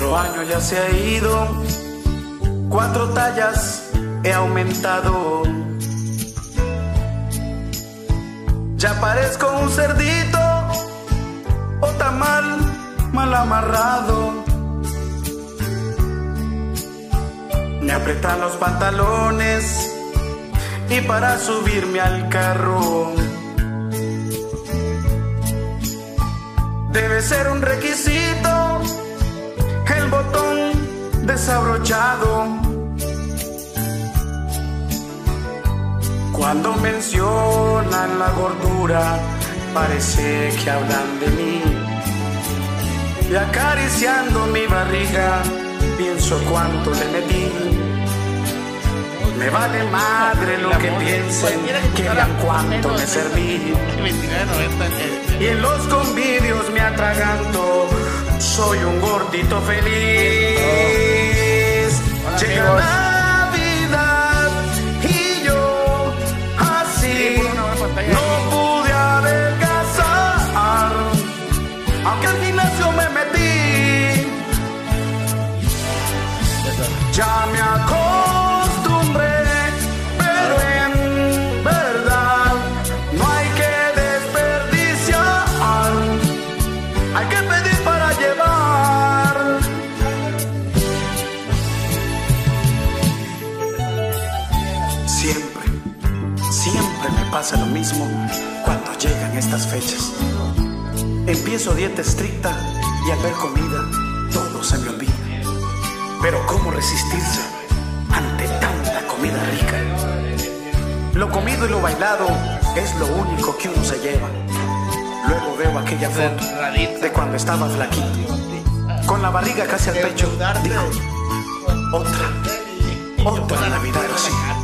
Otro año ya se ha ido, cuatro tallas he aumentado. Ya parezco un cerdito o tamal mal amarrado. Me apretan los pantalones y para subirme al carro debe ser un requisito desabrochado. Cuando mencionan la gordura, parece que hablan de mí. Y acariciando mi barriga, pienso cuánto le metí. Me vale madre lo que piensen, que vean cuánto me serví. Y en los convivios me atraganto, soy un gordito feliz. Llega Navidad y yo así no pude adelgazar, aunque al gimnasio me metí. Ya me pasa lo mismo cuando llegan estas fechas. Empiezo dieta estricta y al ver comida todo se me olvida. Pero ¿cómo resistirse ante tanta comida rica? Lo comido y lo bailado es lo único que uno se lleva. Luego veo aquella foto de cuando estaba flaquito, con la barriga casi al pecho. Digo, otra, otra Navidad así.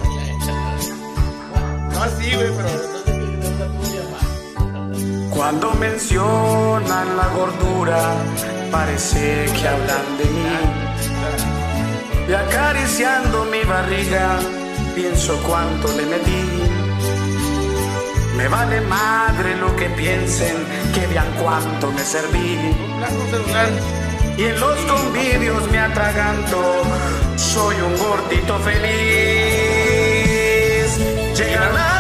No así, güey, pero. Cuando mencionan la gordura, parece que hablan de mí. Y acariciando mi barriga, pienso cuánto le metí. Me vale madre lo que piensen, que vean cuánto me serví. Y en los convivios me atraganto, soy un gordito feliz. Llega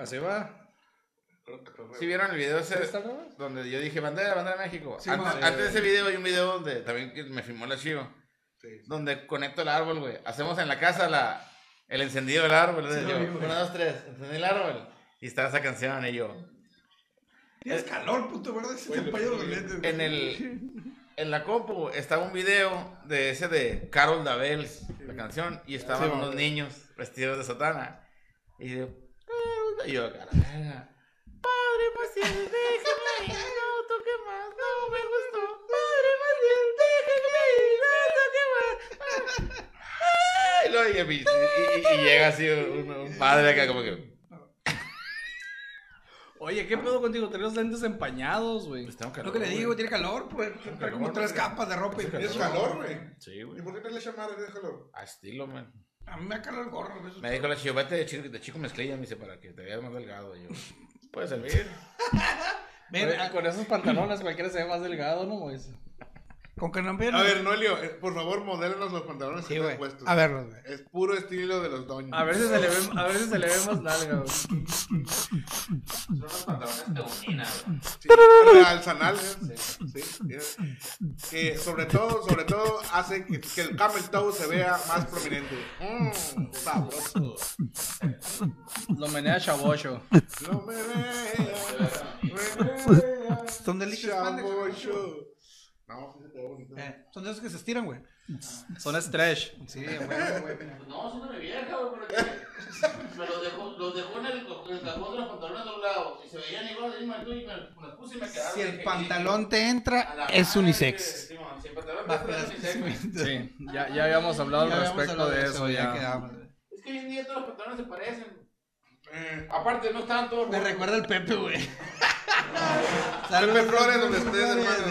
Así va. ¿Sí vieron el video ese ¿Está donde yo dije bandera, bandera de México? Sí, antes, ma. antes de ese video hay un video donde también me filmó la chiva donde conecto el árbol, güey. Hacemos en la casa la el encendido del árbol. Sí, yo, vi, uno, dos, tres, encendí el árbol y estaba esa canción y yo Tienes calor, puto, ¿verdad? Se te los lentes. en el en la compu estaba un video de ese de Carol Dabels, la canción, y estaban Sí, unos niños vestidos de sotana. Y yo, Y yo, cara. Padre Maciel, déjame ir, no toque más, no me gustó. Padre Maciel, déjame ir, no toque más. Ah, Y, luego, y, y- y- y llega así un, un padre acá como que, Oye, ¿qué pedo contigo? Tenés los lentes empañados, güey. Pues tengo Lo calor, que le güey. digo, tiene calor, pues. Trae como tres capas de ropa y ¿Tienes calor, güey? Sí, ¿Y güey. por qué te le madre de calor? A estilo, man. A mí me da calor el gorro. a veces. Me dijo la chico, vete de chico, de chico mezclilla, me dice, para que te veas más delgado. Y yo, puede servir. Ven, con esos pantalones cualquiera se ve más delgado, ¿no, güey? Con que no empiecen. A ver, Noelio, eh, por favor, modélanos los pantalones Sí, que están puestos. A verlos, güey. Es puro estilo de los doños. A ver si se le ve, a se le ve más nalga, güey. Son unos pantalones de unina, güey. Sí, al sanal, ¿eh? Sí, mira. Que sobre todo, sobre todo hace que, que el camel toe se vea más prominente. Mmm, sabroso. Lo menea chabocho. No me veas, me veas, Son delicios pandes. No, sí se te ve bonito. Eh, son de esos que se estiran, güey. Son stretch. Sí, güey, güey. No, son de mi vieja, güey. Me los dejó, los dejó en el, en el cajón de los pantalones doblados. Y se veían igual, y me, y me, los puse y me quedaron. Si el pantalón te entra, es unisex. Simón, Si el pantalón te entra, es unisex. Sí, ya, ya habíamos hablado Ya al respecto hablado de eso. Ya. Es que hoy en día todos los pantalones se parecen. Eh, Aparte, no estaban todos Me recuerda el Pepe, güey. Pepe Flores, donde estés, hermano.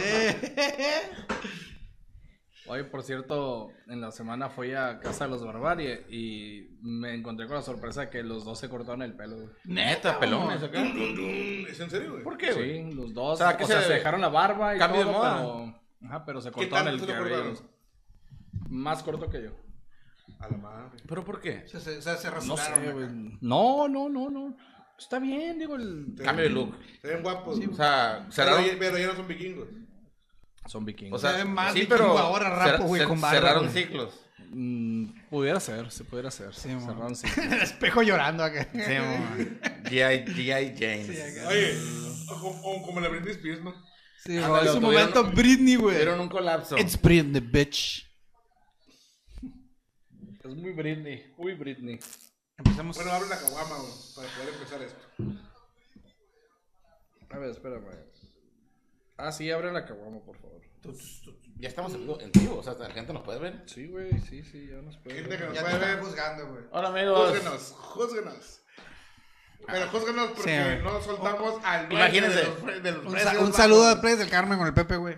Oye, por cierto, en la semana fui a casa de los Barbarie y me encontré con la sorpresa que los dos se cortaron el pelo. güey. Neta, pelones acá. ¿Es en serio, güey? ¿Por qué, güey? Sí, los dos. O O sea, sea, ¿qué se... se- dejaron la barba y Cambio de todo, moda. pero... Ajá, pero se ¿Qué cortaron el cabello. Más corto que yo. A la madre. ¿Pero por qué? Se, se, se, se No sé, güey. No, no, no, no. Está bien, digo, el... Cambio de look. Se ven guapos. O sea, pero, cerraron... ya- pero ya no son vikingos. Son vikingos. O sea, Se ve más sí, pero ahora, rapo, güey, con barba, cerraron güey. ciclos. Mm, pudiera ser, se pudiera ser. Sí. Cerraron sí. el espejo llorando acá. Sí, G.I. G.I. James. Oye, como, como- como la Britney Spears, ¿no? Sí, es un tuvieron- momento Britney, güey. Tuvieron un colapso. It's Britney, bitch. Es muy Britney, muy Britney. Empezamos. Bueno, abre la caguama, güey, para poder empezar esto. A ver, espérame. Ah, sí, abre la caguama, por favor. Ya estamos en vivo, en vivo, o sea, la gente nos puede ver. Sí, güey, sí, sí, ya nos puede Gente que nos ya te puede están ver, juzgando, güey. Hola, amigos. júzguenos, júzguenos. Pero júzguenos porque Sí, no soltamos al dueño Imagínense. de los, pre- de los Un, precios un saludo a Pérez del Carmen con el Pepe, güey.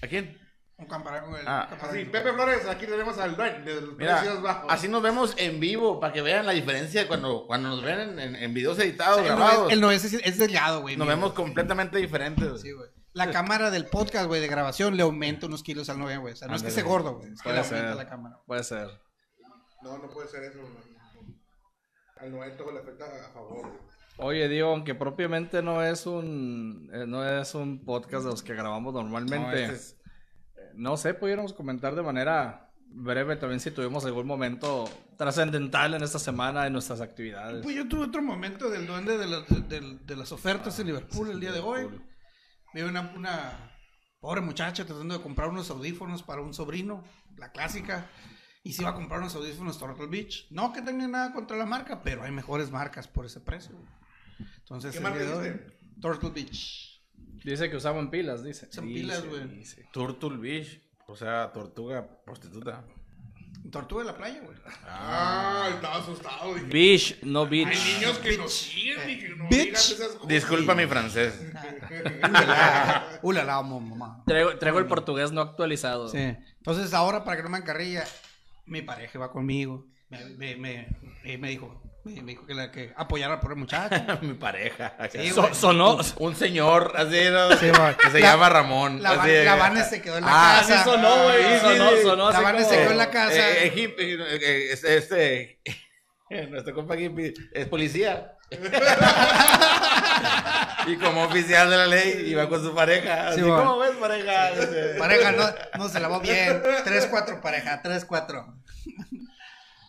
¿A quién? Un campanario con el Ah. Sí, Pepe Flores, aquí tenemos al de los Mira, precios bajos. así nos vemos en vivo para que vean la diferencia cuando, cuando nos ven en, en- en videos editados, grabados. no es, el no es, es delgado, güey. Nos mira. vemos completamente diferentes. Sí, güey. La cámara del podcast, güey, de grabación le aumenta unos kilos al 9, güey. O sea, no es que se gordo, güey. Es que le Puede aumenta ser. la cámara. Puede ser. No, no puede ser eso. güey. Al 90 le afecta a favor. güey. Oye, digo, aunque propiamente no es un eh, no es un podcast de los que grabamos normalmente. No, este es- No sé, pudiéramos comentar de manera breve también si tuvimos algún momento trascendental en esta semana en nuestras actividades. Pues yo tuve otro momento del duende de, las- de- de- de las ofertas en Liverpool el día de hoy. Vi una, una pobre muchacha tratando de comprar unos audífonos para un sobrino, la clásica. Y se iba a comprar unos audífonos Turtle Beach. No que tenga nada contra la marca, pero hay mejores marcas por ese precio. Entonces, ¿Qué marca? Turtle Beach. Dice que usaban pilas, dice. Son Dice, pilas, güey. dice. Turtle Beach, o sea, tortuga prostituta. Tortuga de la playa, güey. Ah, estaba asustado. Dije, Beach, no beach. hay niños que nos siguen y que no Bitch. digan esas cosas. Disculpa mi francés. Ulala, mamá. Traigo, traigo el portugués no actualizado. Sí. Entonces ahora, para que no me encarrilla, mi pareja va conmigo. Me, me, me, me- me dijo, me, dijo que, la, que apoyara por el muchacho. mi pareja. Sí, So- sonó. Un señor, así, ¿no? Sí, que se La- llama Ramón. La, así la Vane se quedó en la Ah, casa. Sí sonó, güey. Sí, sí, sonó, sí. sonó La Vane se quedó en la casa. Eh, eh, hip- eh, eh, este, este, nuestro compa Hippie es policía. y como oficial de la ley iba con su pareja. Así, Sí. ¿Cómo ves, pareja? Pareja, no, no se lavó bien. 3-4, pareja, 3-4.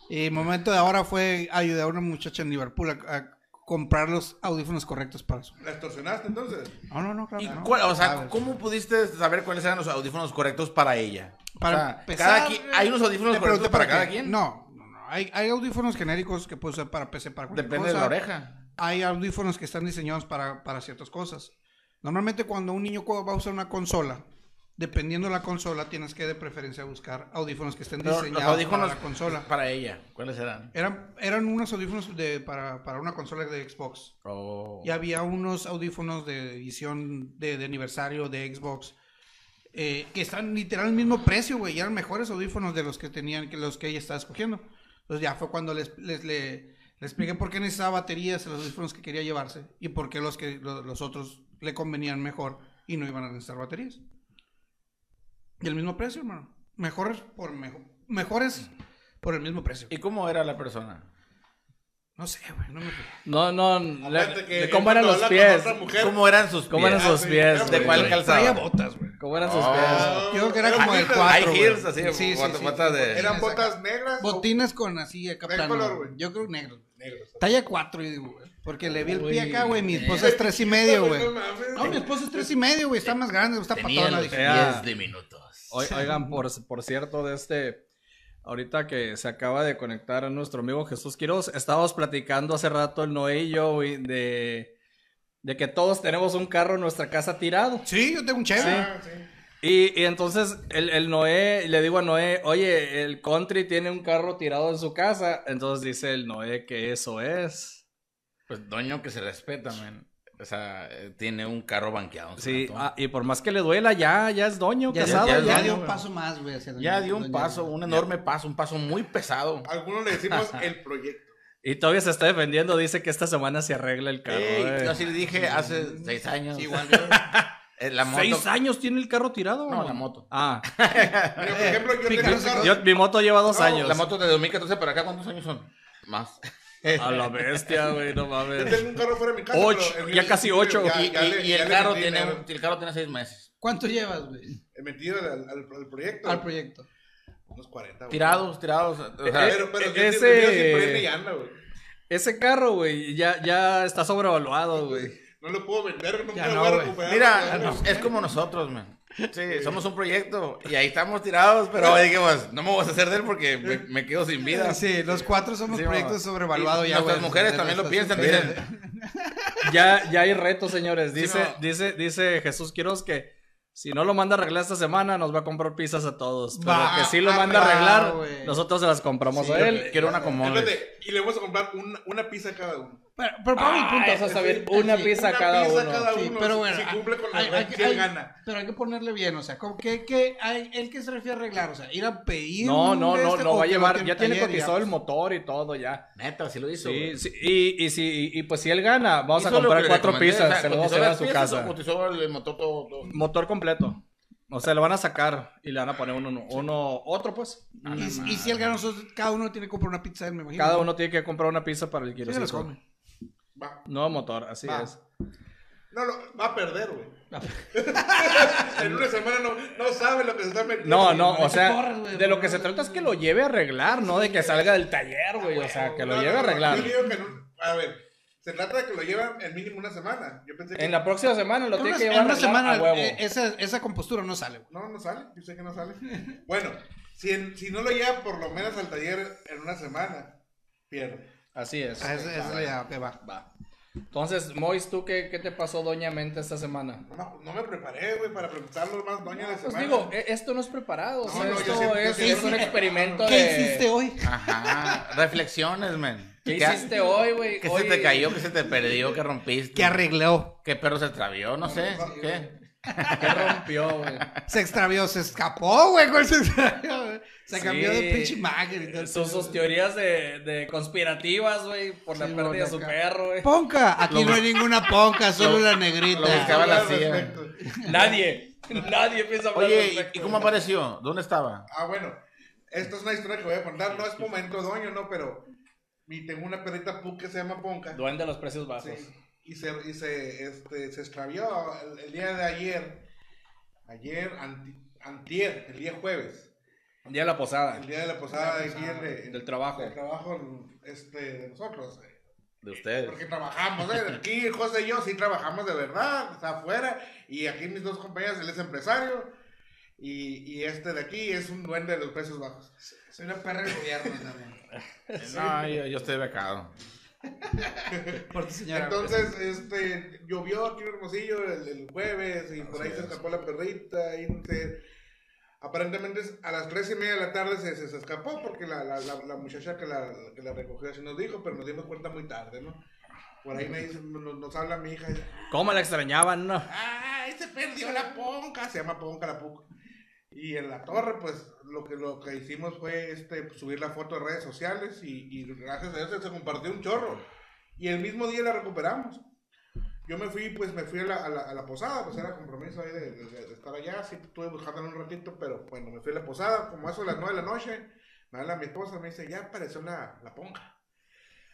Y el momento de ahora fue ayudar a una muchacha en Liverpool a, a comprar los audífonos correctos para su. ¿La extorsionaste entonces? No, no, no, claro. ¿Y no. cuál- o sea, Sabes. ¿cómo pudiste saber cuáles eran los audífonos correctos para ella? Para O sea, empezar, cada qui- ¿Hay unos audífonos correctos para cada quien? No, no, no. Hay, hay audífonos genéricos que puedes usar para PC, para cualquier Depende de la oreja. Hay audífonos que están diseñados para, para ciertas cosas. Normalmente cuando un niño va a usar una consola, dependiendo de la consola, tienes que de preferencia buscar audífonos que estén Pero diseñados para la consola. para ella, ¿cuáles eran? Eran, eran unos audífonos de, para, para una consola de Xbox. Oh. Y había unos audífonos de edición de, de aniversario de Xbox. eh, que están literal al mismo precio, güey. Y eran mejores audífonos de los que tenían, que los que ella estaba escogiendo. Entonces ya fue cuando les, les, le, le expliqué por qué necesitaba baterías en los audífonos que quería llevarse. Y por qué los, que, lo- los otros le convenían mejor y no iban a necesitar baterías. Y el mismo precio, hermano. Mejores por mejor, mejores por el mismo precio. ¿Y cómo era la persona? No sé, güey, no me fijé. No, no, le- le- ¿cómo eran los pies? ¿Cómo eran sus pies? ¿Cómo eran sus pies? ¿De cuál calzado? Traía botas, güey. ¿Cómo eran sus Oh. pies? Yo creo que era como botas- 4, High heels, así, Sí, sí, botas- de- ¿Eran Botines botas negras? o Botines con así acá ¿De color, güey? Yo creo negro. negros? Talla 4, yo digo, güey. Porque le vi el pie acá, güey. Mi esposa es 3 y medio, güey. No mi esposa es 3 y medio, güey. Está más grande, está patona. los Dije, Era- pies diminutos. Oi- Oigan, por, por cierto, de este, ahorita que se acaba de conectar a nuestro amigo Jesús Quiroz, estábamos platicando hace rato el Noé y yo, güey, de, de que todos tenemos un carro en nuestra casa tirado. Sí, yo tengo un Chevy. Ah, sí. Y, y entonces el, el Noé, le digo a Noé, oye, el country tiene un carro tirado en su casa. Entonces dice el Noé que eso es. Pues doño que se respeta, man. O sea, eh, tiene un carro banqueado. Sí, ah, y por más que le duela, ya, ya es doño, Ya, casado. ya- Ya, ya ya- dio un paso más, güey. hacia ya doña- dio un doña- paso, un enorme paso, un paso muy pesado. Algunos le decimos el proyecto. Y todavía se está defendiendo, dice que esta semana se arregla el carro. Ey, eh. yo así le dije hace seis años. Sí, igual. Eh, la moto. ¿Seis años tiene el carro tirado? No, la moto. Ah, Mira, por ejemplo, yo mi carro carro. yo- mi moto lleva dos No, años. La moto de 2014 para acá, ¿cuántos años son? Más. A la bestia, güey, no Yo mames. tengo un carro fuera de mi casa. Ocho, pero ya casi ocho. ya- y ya y- le- y ya el, carro tiene, el carro tiene seis meses. ¿Cuánto llevas, güey? He metido al, al, al proyecto. Al proyecto. Unos 40. güey. Tirados, tirados. O sea, Pero, pero sí, Ese- y anda, güey. Ese carro, güey, ya, ya está sobrevaluado, güey. No lo puedo vender, nunca Ya lo no, voy a recuperar. Mira, es como nosotros, man. Sí, somos un proyecto y ahí estamos tirados, pero dijimos, no me voy a hacer de él porque me, me quedo sin vida. Sí, los cuatro somos Sí, proyectos sobrevaluados Y ya, nuestras mujeres también lo piensan, Sí. dicen. Ya, ya hay retos, señores. Dice, dice, dice Jesús Quiroz que si no lo manda a arreglar esta semana, nos va a comprar pizzas a todos. Pero que si lo ah, manda a arreglar, nosotros se las compramos Sí, a él. Quiero una común. Espérate, y le vamos a comprar una, una pizza cada uno. Pero, pero para el punto. Ah, eso está bien. Una Sí, pizza una cada pizza uno. cada Sí, uno, pero si- bueno, si cumple con la hay- hay- gana. Pero hay que ponerle bien, o sea, como que, que hay, el que se refiere a arreglar, o sea, ir a pedir. No, no, no, este, no o va a que lo llevar. Ya tiene cotizado ya. el motor y todo ya. Neta, así lo hizo. Sí, sí, y, y, si, y, y pues si él gana, vamos a lo que comprar cuatro pizzas, o sea, se lo vamos a llevar a su piezas casa. Cotizó el motor todo. todo. Motor completo. O sea, le van a sacar y le van a poner uno, uno otro pues. Y, y si él gana, nosotros, cada uno tiene que comprar una pizza, me imagino. Cada uno tiene que comprar una pizza para el Sí, quiero se las come. Va. Nuevo motor, así Va. es. No, no, va a perder, güey. en una semana no, no sabe lo que se está metiendo. No, no, o sea, de lo que se trata es que lo lleve a arreglar, no de que salga del taller, güey. O sea, que lo No, lleve no, a arreglar. yo digo que no- a ver, se trata de que lo llevan en mínimo una semana. Yo pensé que. En la próxima semana lo En tiene una, que en llevar a una semana a huevo. eh, esa, esa compostura no sale. güey. No, no sale. Yo sé que no sale. Bueno, si, en- si no lo lleva por lo menos al taller en una semana, pierde. Así es. Ah, esa, esa es la idea, ok, va. Va. Entonces, Mois, ¿tú qué, qué te pasó, Doña Mente, esta semana? No, me- no me preparé, güey, para preguntarlo más doña de Pues semana. digo, e- esto no es preparado, o sea, No, no, yo esto siempre- yo es, siempre- es un experimento ¿Qué de... hiciste hoy? Ajá. Reflexiones, man. ¿Qué hiciste hoy, güey? ¿Qué Hoy- se te cayó? ¿Qué se te perdió? ¿Qué rompiste? Que arregló. ¿Qué perro se extravió? No sé. ¿Qué? ¿Qué rompió, güey? Se extravió, se escapó, güey. ¿cuál se extravió, güey? Se Sí. cambió de pinche imagen y Sus, teorías de, de conspirativas, güey, por la pérdida de su perro, güey. Ponca, aquí no hay ninguna ponca, solo la negrita. lo buscaba la. Nadie, nadie piensa hablar Oye, ¿y-. ¿y cómo apareció? ¿Dónde estaba? Ah, bueno, esto es una historia que voy a contar. No es momento doño, no, pero mi, tengo una perrita pu que se llama Ponca. Duende de los precios bajos. Sí, y se, y se, este, se extravió el, el día de ayer. Ayer, anti- antier, el día jueves. Un día de la posada, El día de la posada de de- del trabajo. del trabajo este, de nosotros. eh. De ustedes. Porque trabajamos, ¿eh? Aquí José y yo sí trabajamos de verdad, está afuera. Y aquí mis dos compañeras, él es empresario. Y, y este de aquí es un duende de los precios bajos. Soy una perra del gobierno también. No, yo, yo estoy becado. Por tu señora. Entonces, este, llovió aquí en Hermosillo el, el jueves y por ahí se escapó la perrita y no sé. Aparentemente a las tres y media de la tarde se, se, se escapó porque la, la, la, la muchacha que la, que la recogió así nos dijo, pero nos dimos cuenta muy tarde, ¿no? Por ahí me dice, nos, nos habla mi hija y dice, ¿Cómo la extrañaban, no? ¡ay, se perdió la ponca! Se llama ponca la puca. Y en la torre, pues, lo que, lo que hicimos fue este, subir la foto a redes sociales y, y gracias a eso se compartió un chorro. Y el mismo día la recuperamos. yo me fui, pues me fui a la, a la, a la posada, pues era compromiso ahí de, de- de estar allá, sí, estuve buscándolo un ratito, pero bueno, me fui a la posada, como a eso de las 9 de la noche, me habla mi esposa, me dice, ya apareció la, la ponja.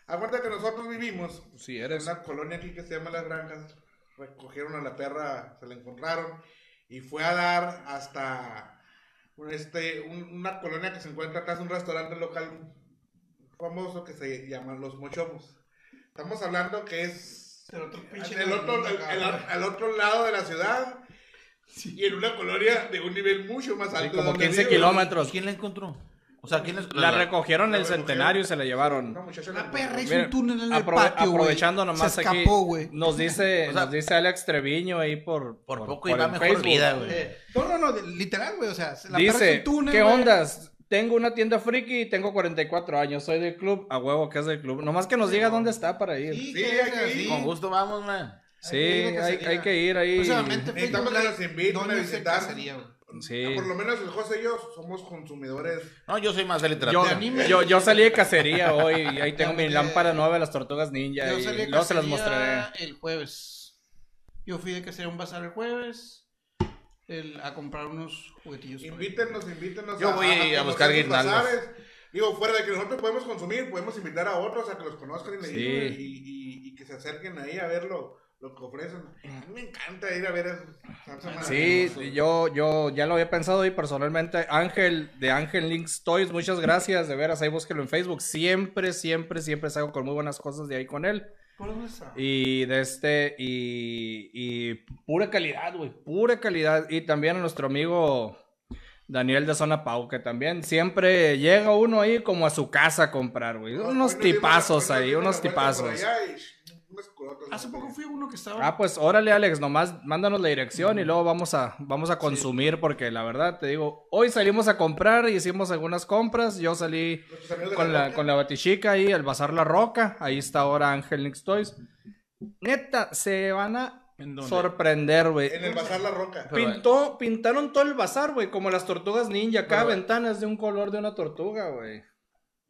Acuérdate que nosotros vivimos en eres. una colonia aquí que se llama Las Granjas, recogieron a la perra, se la encontraron, y fue a dar hasta este, un- una colonia que se encuentra atrás de un restaurante local famoso que se llama Los Mochomos. Estamos hablando que es El otro pinche el otro, el- el- al otro lado de la ciudad y en una colonia de un nivel mucho más alto. de como donde 15 vivo. kilómetros. ¿Quién la encontró? O sea, ¿quién es? La recogieron en el La centenario y se la llevaron. La la- perra hizo Miren, un túnel en el aprove- patio, güey. aprovechando nomás Se aquí, escapó, güey. nos dice, O sea, nos dice Alex Treviño ahí por, Por poco por iba el mejor Facebook. vida, güey. Eh, No, no, no, literal, güey. O sea, la perra hizo Dice, un túnel, ¿qué güey. ondas? Tengo una tienda friki y tengo 44 años, soy del club, a huevo que es del club. Nomás que nos diga dónde está para ir. Sí, Sí, que hay es que ir. así. Con gusto vamos, man. Sí, Hay que ir a hay, cacería. hay que ir ahí. Próximamente Necesitamos Facebook que Live, nos inviten ¿dónde a se visitar? Sí. Ah, Por lo menos el José y yo somos consumidores. No, yo soy más de Yo, literatura. yo, yo salí de cacería hoy y ahí tengo mi lámpara nueva de las tortugas ninja Yo y salí luego se las cacería mostraré. el jueves. Yo fui de cacería a un bazar el jueves el- a comprar unos juguetillos. Invítenos, invítenos. Yo voy a buscar guirnaldas. Digo, fuera de que nosotros podemos consumir, podemos invitar a otros a que los conozcan y, Sí. y, y- y que se acerquen ahí a ver lo, que ofrecen. A mí me encanta ir a ver. Salsa Sí, yo, yo ya lo había pensado y personalmente Ángel de Ángel Links Toys, muchas gracias, de veras, ahí búsquelo en Facebook. Siempre, siempre, siempre salgo con muy buenas cosas de ahí con él. Y de este, y, y pura calidad, güey, pura calidad. Y también a nuestro amigo Daniel de Zona Pau, que también siempre llega uno ahí como a su casa a comprar, güey. Unos tipazos ahí, unos tipazos. Unas. Hace poco fui a uno que estaba. Ah, pues órale, Alex, nomás mándanos la dirección y luego vamos a, vamos a consumir, porque la verdad te digo, hoy salimos a comprar y hicimos algunas compras. Yo salí con la, con la batichica ahí, al Bazar La Roca. Ahí está ahora Ángel Nix Toys. Neta, se van a ¿En dónde? En sorprender, el güey. Bazar La Roca. Pintó, pintaron todo el bazar, güey, como las tortugas ninja. Cada Pero- ventana es de un color de una tortuga, güey.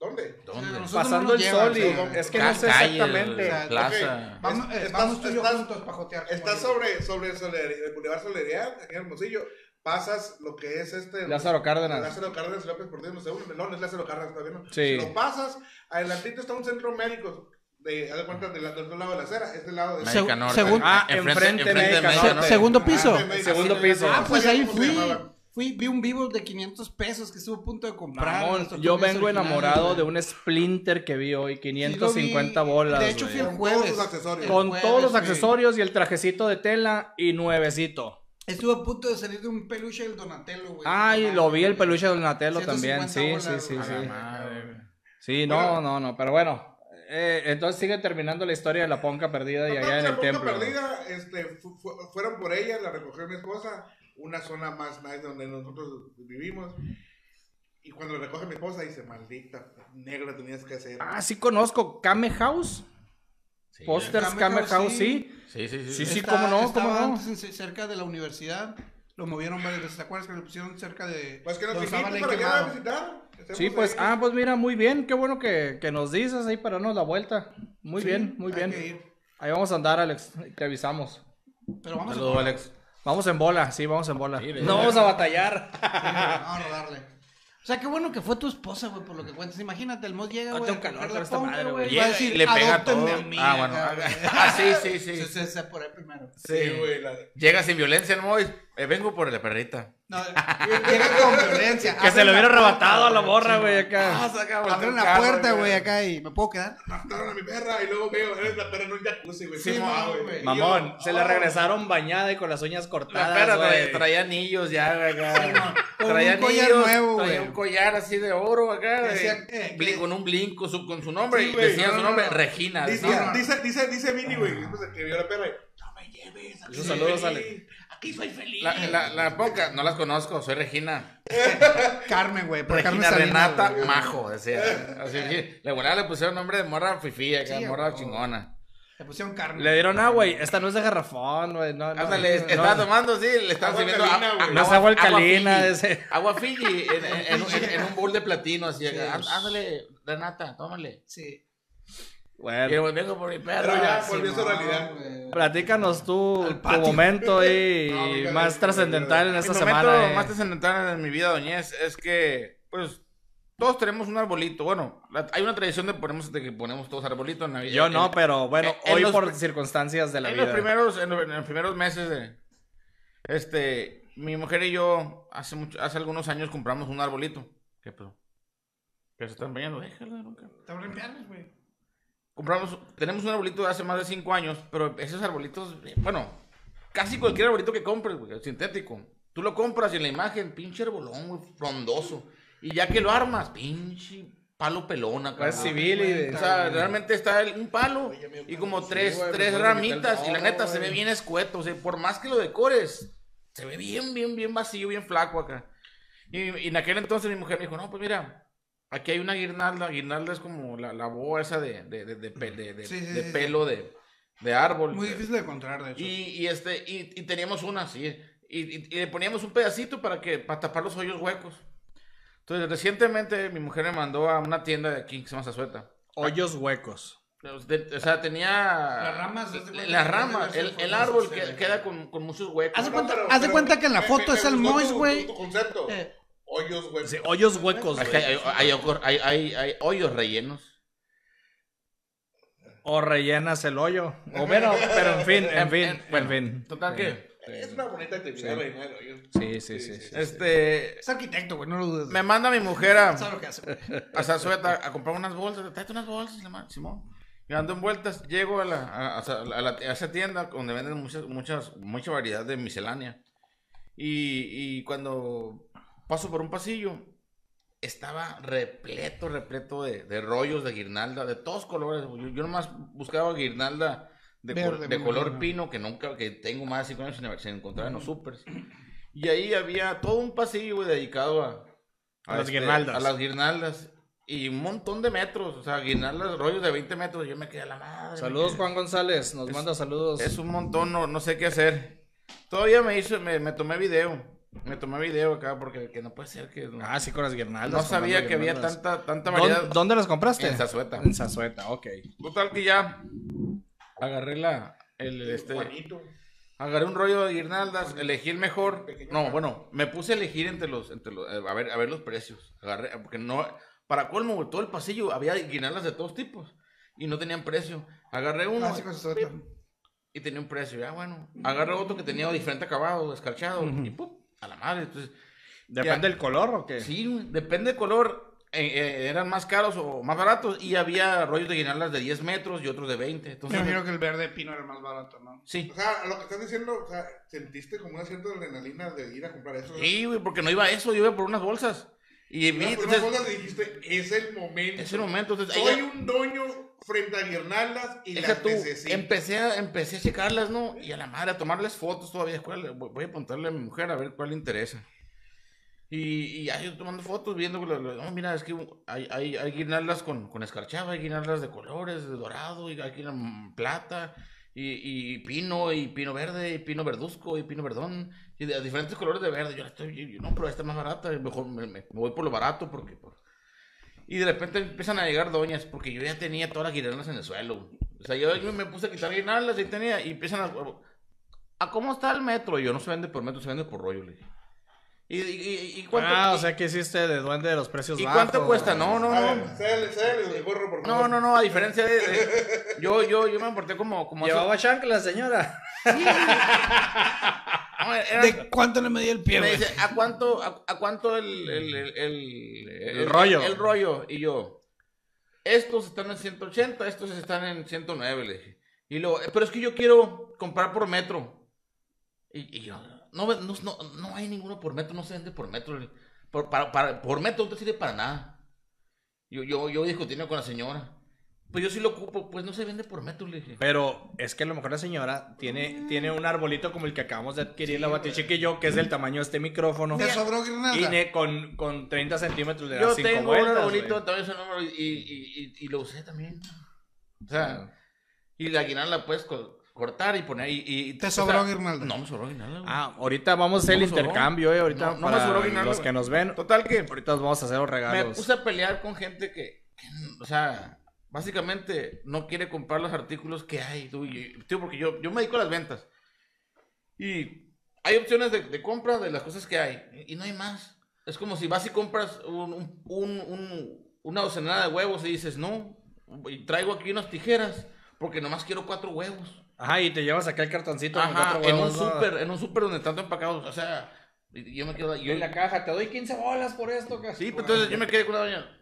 ¿Dónde? ¿Dónde? Nosotros Pasando no el sol y es que no sé calle, exactamente. o sea, Plaza. Vamos, Estás- vamos tú yo estás- juntos para jotear. como Estás sobre, sobre Soler- el Boulevard Soledad, aquí en Hermosillo. Pasas lo que es este. Lázaro Cárdenas. Lázaro Cárdenas López Portillo, no sé, no, no es Lázaro Cárdenas todavía no. Sí. Lo pasas, adelantito está un centro médico. De, haz de cuenta, del, otro lado de la acera, este lado de Médica Seg- Norte. según- Ah, enfrente de Médica Médica Norte. Norte. Segundo piso. Ah, de- Segundo piso. Ah, pues sabía ahí fui. Fui, vi un vivo de 500 pesos que estuve a punto de comprar. Mamón, yo vengo originales, enamorado güey. de un Splinter que vi hoy, Sí, 550 lo vi. bolas. De hecho, güey. fui el Con jueves. todos sus accesorios. Con jueves, todos los güey. accesorios y el trajecito de tela y nuevecito. Estuve a punto de salir de un peluche del Donatello, güey. Ay, Ah, lo vi el peluche del Donatello también. 150 Sí, sí, bolas, sí, sí. La madre. Sí, no, Bueno. no, no, pero bueno. eh, entonces sigue terminando la historia de la ponca perdida y allá en la el Ponca templo. perdida, este, fu- fu- fueron por ella, la recogió mi esposa, una zona más nice donde nosotros vivimos. Y cuando la recoge mi esposa, dice, maldita, negra tenías que hacer. Ah, sí conozco. Kame House. Sí, Posters Kame Kame House, House, sí. sí. Sí, sí, sí. Sí, sí. sí, cómo no, cómo no. cerca de la universidad. Lo movieron varias veces. ¿Te acuerdas que lo pusieron cerca de. Pues que nos la para a visitar. Sí, pues, ahí. ah, pues mira, muy bien. Qué bueno que, que nos dices ahí para darnos la vuelta. Muy Sí, bien, muy hay bien. que ir. Ahí vamos a andar, Alex. Te avisamos. Pero vamos Saludos, a Alex. Vamos en bola, sí, vamos en bola. Sí, no vamos a batallar. Vamos a darle. O sea, qué bueno que fue tu esposa, güey, por lo que cuentas. Imagínate, el mod llega, Ah, güey, tengo a calor con esta madre, güey. y va Llega a y decir, le pega "Adóptenme todo". a mí, Ah, bueno. Ah, sí, sí, sí. Sí, sí, sí, por ahí primero. Sí, güey. la- Llega sin violencia, ¿no? Y, eh, vengo por la perrita. No, llega con violencia. Que se le hubiera la arrebatado a la güey. borra, güey, acá. Abren la puerta, güey, acá y me puedo quedar. Mataron a mi perra y luego veo, eres la perra en un jacuzzi, güey. Sí, ¿Cómo, no, ah, güey. Mamón, se la oh, regresaron bañada y con las uñas La cortadas. perra güey. traía, traía anillos ya, güey, acá. Traía un collar anillos, nuevo, traía güey. un collar así de oro acá, güey. Con un blink con su, nombre. Y decía su no, nombre, no. Regina. Dice, decía. dice, dice, dice Mini, güey, después de que vio la perra, no me lleves, Esos saludos, feliz, Aquí soy feliz. La, la, la poca, no las conozco, soy Regina. Carmen, güey. Carmen Regina Salinas, Renata güey. Majo, decía. Así que, la volada le pusieron nombre de morra fifí acá, Sí, morra chingona. Le pusieron Carmen. Le dieron agua, güey. Esta no es de garrafón, güey. No, no, Ándale, no, estaba no. tomando, sí, le estaban Agua sirviendo alcalina, a- güey. a- No es agua alcalina, Fiji. ese. Agua Fiji en, en- en- en- en un bowl de platino, así. Sí. Ándale, Renata, tómale. Sí. Bueno, viejo por mi perro. Pero ya Sí, volvió a su realidad. platícanos tú tu momento ahí No, más trascendental en Mi esta momento semana. eh. más trascendental en mi vida, doñez, es que, pues, todos tenemos un arbolito. Bueno, la- hay una tradición de, ponemos, de que ponemos todos arbolito en Navidad. Yo no, En- pero bueno, en- en hoy los por circunstancias de la en vida. los primeros, en, los- en los primeros meses de, este, mi mujer y yo, hace mucho, hace algunos años compramos un arbolito. ¿Qué pedo? Que se están bañando, déjala, nunca. Te abren piernas, güey. Compramos, tenemos un arbolito de hace más de 5 años, pero esos arbolitos, eh, bueno, casi cualquier arbolito que compres, güey, sintético. Tú lo compras y en la imagen, pinche arbolón, güey, frondoso. Y ya que lo armas, pinche palo pelón acá. Güey. civil y O sea, realmente está un palo y como tres, güey, tres ramitas. Y la neta se ve bien escueto. O sea, por más que lo decores, se ve bien, bien, bien vacío, bien flaco acá. Y, y en aquel entonces mi mujer me dijo, no, pues mira, aquí hay una guirnalda. Guirnalda es como la, la boa esa de, de, de, de pe- de- de- Sí, sí, de sí, pelo de, de árbol. Muy difícil de encontrar, de hecho. Y, y este, y, y teníamos una, sí. Y, y- y le poníamos un pedacito para que, para tapar los hoyos huecos. Entonces, recientemente mi mujer me mandó a una tienda de aquí que se llama Zazueta. Hoyos huecos. De- o sea, tenía. Las ramas, Las ramas. El, el árbol que- queda con, con muchos huecos. Haz de cuenta, pero- haz de pero cuenta que en la foto me- es me el gustó Mois, güey. Tu, tu concepto. Eh. Hoyos, güey. Sí, hoyos huecos, Hay, güey. hay, hay- hay- hay- hay hoyos rellenos. O rellenas el hoyo. O bueno, pero en fin, en fin, en bueno, fin. Total que. Es una bonita actividad, rellenar el hoyo. Sí, sí, sí. sí. Este. Es arquitecto, güey, no lo dudes. Me manda mi mujer a. Sabe lo que hace. a Zazueta a comprar unas bolsas. Tráete unas bolsas, Simón. Y ando en vueltas, llego a, la, a, a- a la- a esa tienda donde venden muchas, muchas, mucha variedad de miscelánea. Y, y cuando paso por un pasillo, estaba repleto, repleto de, de rollos de guirnalda, de todos colores. Yo, yo nomás buscaba guirnalda de, col- Verde, de me color pino, que nunca, que tengo más de cinco años sin, sin encontrar en los supers. Y ahí había todo un pasillo güey, dedicado a, A las guirnaldas. A las guirnaldas. Y un montón de metros, o sea, guirnaldas, rollos de 20 metros. Yo me quedé a la madre. Saludos, Juan González. Nos manda saludos. Es un montón, no, no sé qué hacer. Todavía me hizo, me, me tomé video. Me tomé video acá porque que no puede ser que. No, Ah, sí, con las guirnaldas. no sabía que había tanta, tanta ¿Dónde, variedad. dónde las compraste? En Zazueta. En Zazueta, ok. Total que ya agarré la. El, este, Juanito. agarré un rollo de guirnaldas, elegí el mejor. No, bueno, me puse a elegir entre los, entre los, eh, a ver, a ver los precios. Agarré, porque no, para colmo, todo el pasillo había guirnaldas de todos tipos y no tenían precio. Agarré uno Clásico de Sota. y tenía un precio, ya bueno. Agarré otro que tenía diferente acabado, escarchado y pum, a la madre. Entonces, ¿Depende del color o qué? sí, depende del color. eh, eh, eran más caros o más baratos y había rollos de guirnaldas de 10 metros y otros de 20. Me Entonces, imagino que el verde pino era más barato, ¿no? sí. O sea, lo que estás diciendo, o sea, sentiste como una cierta adrenalina de ir a comprar eso. Sí, güey, porque no iba a eso, yo iba por unas bolsas. Y cosa dijiste, es el momento. ese momento, entonces, Soy ella- un doño frente a guirnaldas y las tú, necesito. empecé a, empecé a checarlas, ¿no? Y a la madre, a tomarles fotos todavía. Voy a apuntarle a mi mujer a ver cuál le interesa. Y, y ahí yo tomando fotos, viendo, no, mira, es que hay, hay, hay guirnaldas con, con escarchado, hay guirnaldas de colores, de dorado, y hay guirnaldas plata, y, y pino, y pino verde, y pino verduzco, y pino verdón, y de diferentes colores de verde. Yo estoy, yo- no, pero esta es más barata, mejor me, voy por lo barato, porque... por- Y de repente empiezan a llegar doñas, porque yo ya tenía todas las guirnaldas en el suelo. O sea, yo, yo me puse a quitar guirnaldas y tenía, y empiezan a... ¿A cómo está el metro? Y yo, no se vende por metro, se vende por rollo, le dije. ¿Y, y, y- cuánto? Ah, o sea que hiciste de duende de los precios ¿Y bajos. cuánto cuesta? No, no, no. ver, el gorro, por No, favor. no, no, a diferencia de... de- yo, yo, yo me porté como... como Llevaba chancla, señora. No, era- ¿De cuánto le medía el pie, me dice, ¿a cuánto, a, a cuánto el, el, el, el- El rollo. El, rollo. Y yo, estos están en 180, estos están en 109, le dije. Y luego, "Eh, pero es que yo quiero comprar por metro. Y, y yo, no, no, no, no hay ninguno por metro, no se vende por metro. Por, para, para- por metro no te sirve para nada. Yo, yo, yo discutiendo con la señora. Pues yo sí lo ocupo, pues no se vende por metro, le dije. Pero es que a lo mejor la señora tiene, tiene un arbolito como el que acabamos de adquirir la batichica y yo, que es del tamaño de este micrófono. ¿Te sobró Y con, con 30 centímetros de Yo las cinco tengo un vueltas, arbolito, güey. también ese número, y, y, y, y lo usé también. O sea, y la guirnalda la puedes co- cortar y poner. Y, y- ¿Te o sea, sobró guirnalda? No me sobró guirnalda. güey. Ah, ahorita vamos a hacer el me sobró. intercambio, eh. Ahorita No, no me sobró guirnalda, los güey. que nos ven. Total que Ahorita nos vamos a hacer los me regalos. puse a pelear con gente que, que, o sea, básicamente no quiere comprar los artículos que hay. tú, y- tío, porque yo, yo me dedico a las ventas. Y hay opciones de, de compra de las cosas que hay. Y no hay más. Es como si vas y compras un, un- un- un- una docenada de huevos y dices, no, y traigo aquí unas tijeras porque nomás quiero cuatro huevos. Ajá, y te llevas acá el cartoncito Ajá, en un ¿no? súper, en un súper donde están empacados. O sea, yo me quedo... Yo, en la caja, te doy 15 bolas por esto. que Sí, pues entonces yo me quedé con la doña.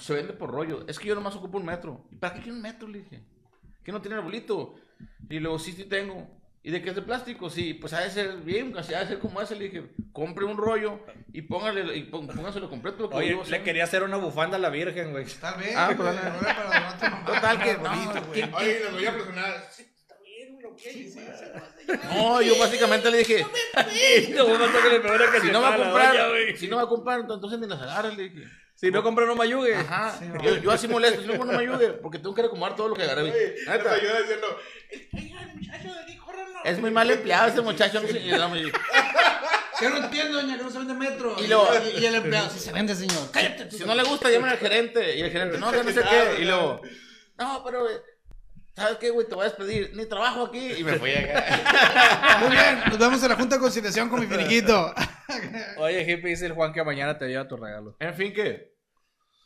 Se vende por rollo. Es que yo nomás ocupo un metro. ¿Y para qué quiero un metro? Le dije. ¿Que no tiene arbolito? Y luego, sí, sí tengo. ¿Y de qué es de plástico? Sí, pues ha de ser bien, así ha de ser como ese. Le dije, compre un rollo y póngale, y póngaselo completo. Oye, le hacer. quería hacer una bufanda a la virgen, güey. Tal vez. Ah, pues, para la otra mamá. Total que no, Bonito, güey. ¿quién- Oye, le voy a presionar. Sí, sí, sí. No, yo básicamente le dije, si no va a comprar, si no va a comprar, entonces ni las agarra, le dije. Si no compran un mayugue. Ajá, yo, yo así molesto, si no, no me ayude, porque tengo que recomendar todo lo que agarré. Oye, Neta. hasta yo diciendo, oiga, el muchacho de aquí, córranlo. Es muy mal empleado este muchacho. no me- Yo no entiendo, doña, que no se vende metro. Y luego- y, y el empleado, sí se vende, señor. Cállate. tú. Si no le gusta, llamen al gerente. Y el gerente, no, que no sé qué. Y luego, no, pero, güey, ¿sabes qué, güey? Te voy a despedir. Ni trabajo aquí. Y me fui acá. Muy bien, nos vemos en la Junta de Conciliación con mi finiquito. Oye, hippie, dice el Juan que mañana te lleva tu regalo. En fin, que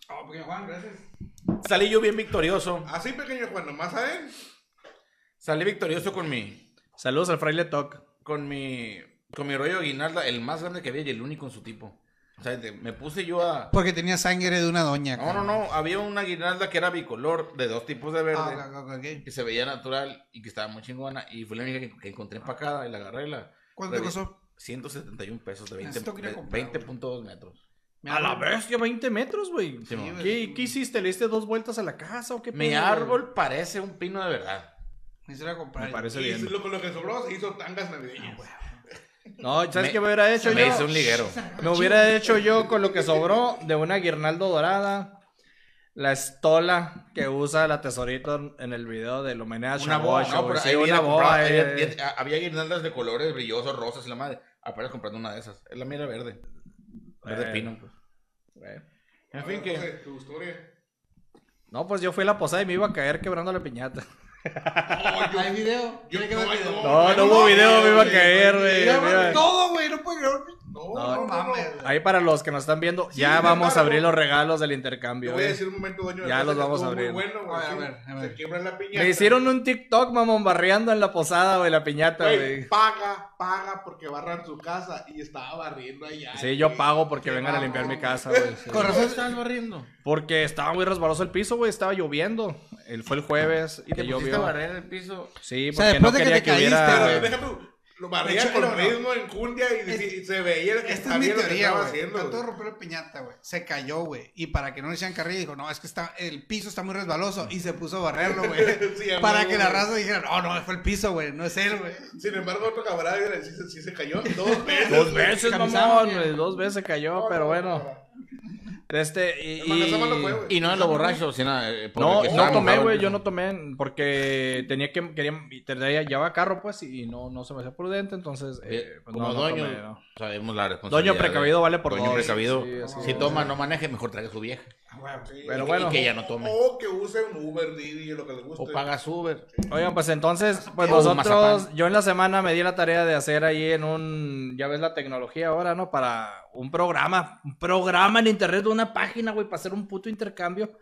Oh, pequeño Juan, gracias. salí yo bien victorioso. Así pequeño Juan, nomás a él. Salí victorioso con mi, Saludos al fraile Toc. con mi, con mi rollo de guinalda, el más grande que había y el único en su tipo. O sea, de- me puse yo a... Porque tenía sangre de una doña. No, no, no, había una guirnalda que era bicolor, de dos tipos de verde. Ah, ok. que se veía natural y que estaba muy chingona. Y fue la única que, que encontré empacada y la agarré. La, ¿Cuánto te revi- costó? 171 pesos de 20 Esto quería de comprar, 20.2 metros. A la bestia, 20 metros, güey. Sí. ¿Qué, ¿Qué hiciste? ¿Le diste dos vueltas a la casa o qué Mi pedo, árbol parece un pino de verdad. Me hiciera comprar. Me parece Y bien. lo, con lo que sobró se hizo tangas navideñas. No, ¿sabes Me- qué me hubiera hecho Me yo? hice un liguero. Me hubiera hecho yo con lo que sobró de una guirnalda dorada. La estola que usa la tesorito en el video del homenaje Una a boa, Bosch, no, pero Sí, ahí una boa, eh. había- guirnaldas de colores brillosos, rosas y la madre. Apenas comprando una de esas. Es la mira verde. Verde Bueno. pino, pues. Güey. En fin, que. sé, tu historia. No, pues yo fui a la posada y me iba a caer quebrando la piñata. ¿Hay video? Yo- Tiene que ver no, video. no, No, no hubo video, me iba a caer, güey. Todo, güey, no puedo creer. No, No, no, no, mames. no. Ahí para los que nos están viendo, ya vamos a abrir los regalos del Te intercambio. voy a eh. decir un momento, dueño. de Ya los vamos a abrir. Muy bueno, güey. A ver, a. Se quiebra la piñata. Me hicieron un TikTok, mamón, barriando en la posada, güey, la piñata, Güey, paga, paga porque barran su casa y estaba barriendo allá. Sí, yo pago porque Qué vengan a limpiar mi casa, güey. sí. Con razón. estás barriendo? Porque estaba muy resbaloso el piso, güey, estaba lloviendo. El, fue el jueves Y te a llovió. barrer el piso. Sí, O sea, porque no después de que quería te que, hubiera... caíste, Pero güey. Lo barría con no. ritmo en cundia y, y- y se veía que Esta es mi lo que teoría, estaba güey. haciendo. Trató de güey. romper la piñata, güey. Se cayó, güey. Y para que no le hicieran carrilla, dijo, no, es que está, el piso está muy resbaloso. Y se puso a barrerlo, güey. Sí, para que la raza dijera, no, no, fue el piso, güey. No es él, güey. Sin embargo, otro camarada sí, se- sí se cayó dos veces. Dos veces, mamón, güey. dos veces cayó, No, pero no, bueno. no. Este, y... Y- fue, güey. Y no en lo borracho, sino. eh, No, estaba no tomé, güey, yo no tomé porque tenía que, quería, y tenía, llevaba carro, pues, y no, no se me hacía prudente, entonces, eh, pues, como no, no dueño, tomé, no. sabemos la responsabilidad. Doño precavido vale por Doño dos. precavido. Sí, así si toma, no maneje, mejor traiga a su vieja. Sí. Pero Y- bueno. Y que ella no tome. O que use un Uber, Didi, lo que le guste. O paga su Uber. Oigan, pues entonces, pues O nosotros, yo en la semana me di la tarea de hacer ahí en un, ya ves la tecnología ahora, ¿no? Para un programa, un programa en internet, una página, güey, para hacer un puto intercambio.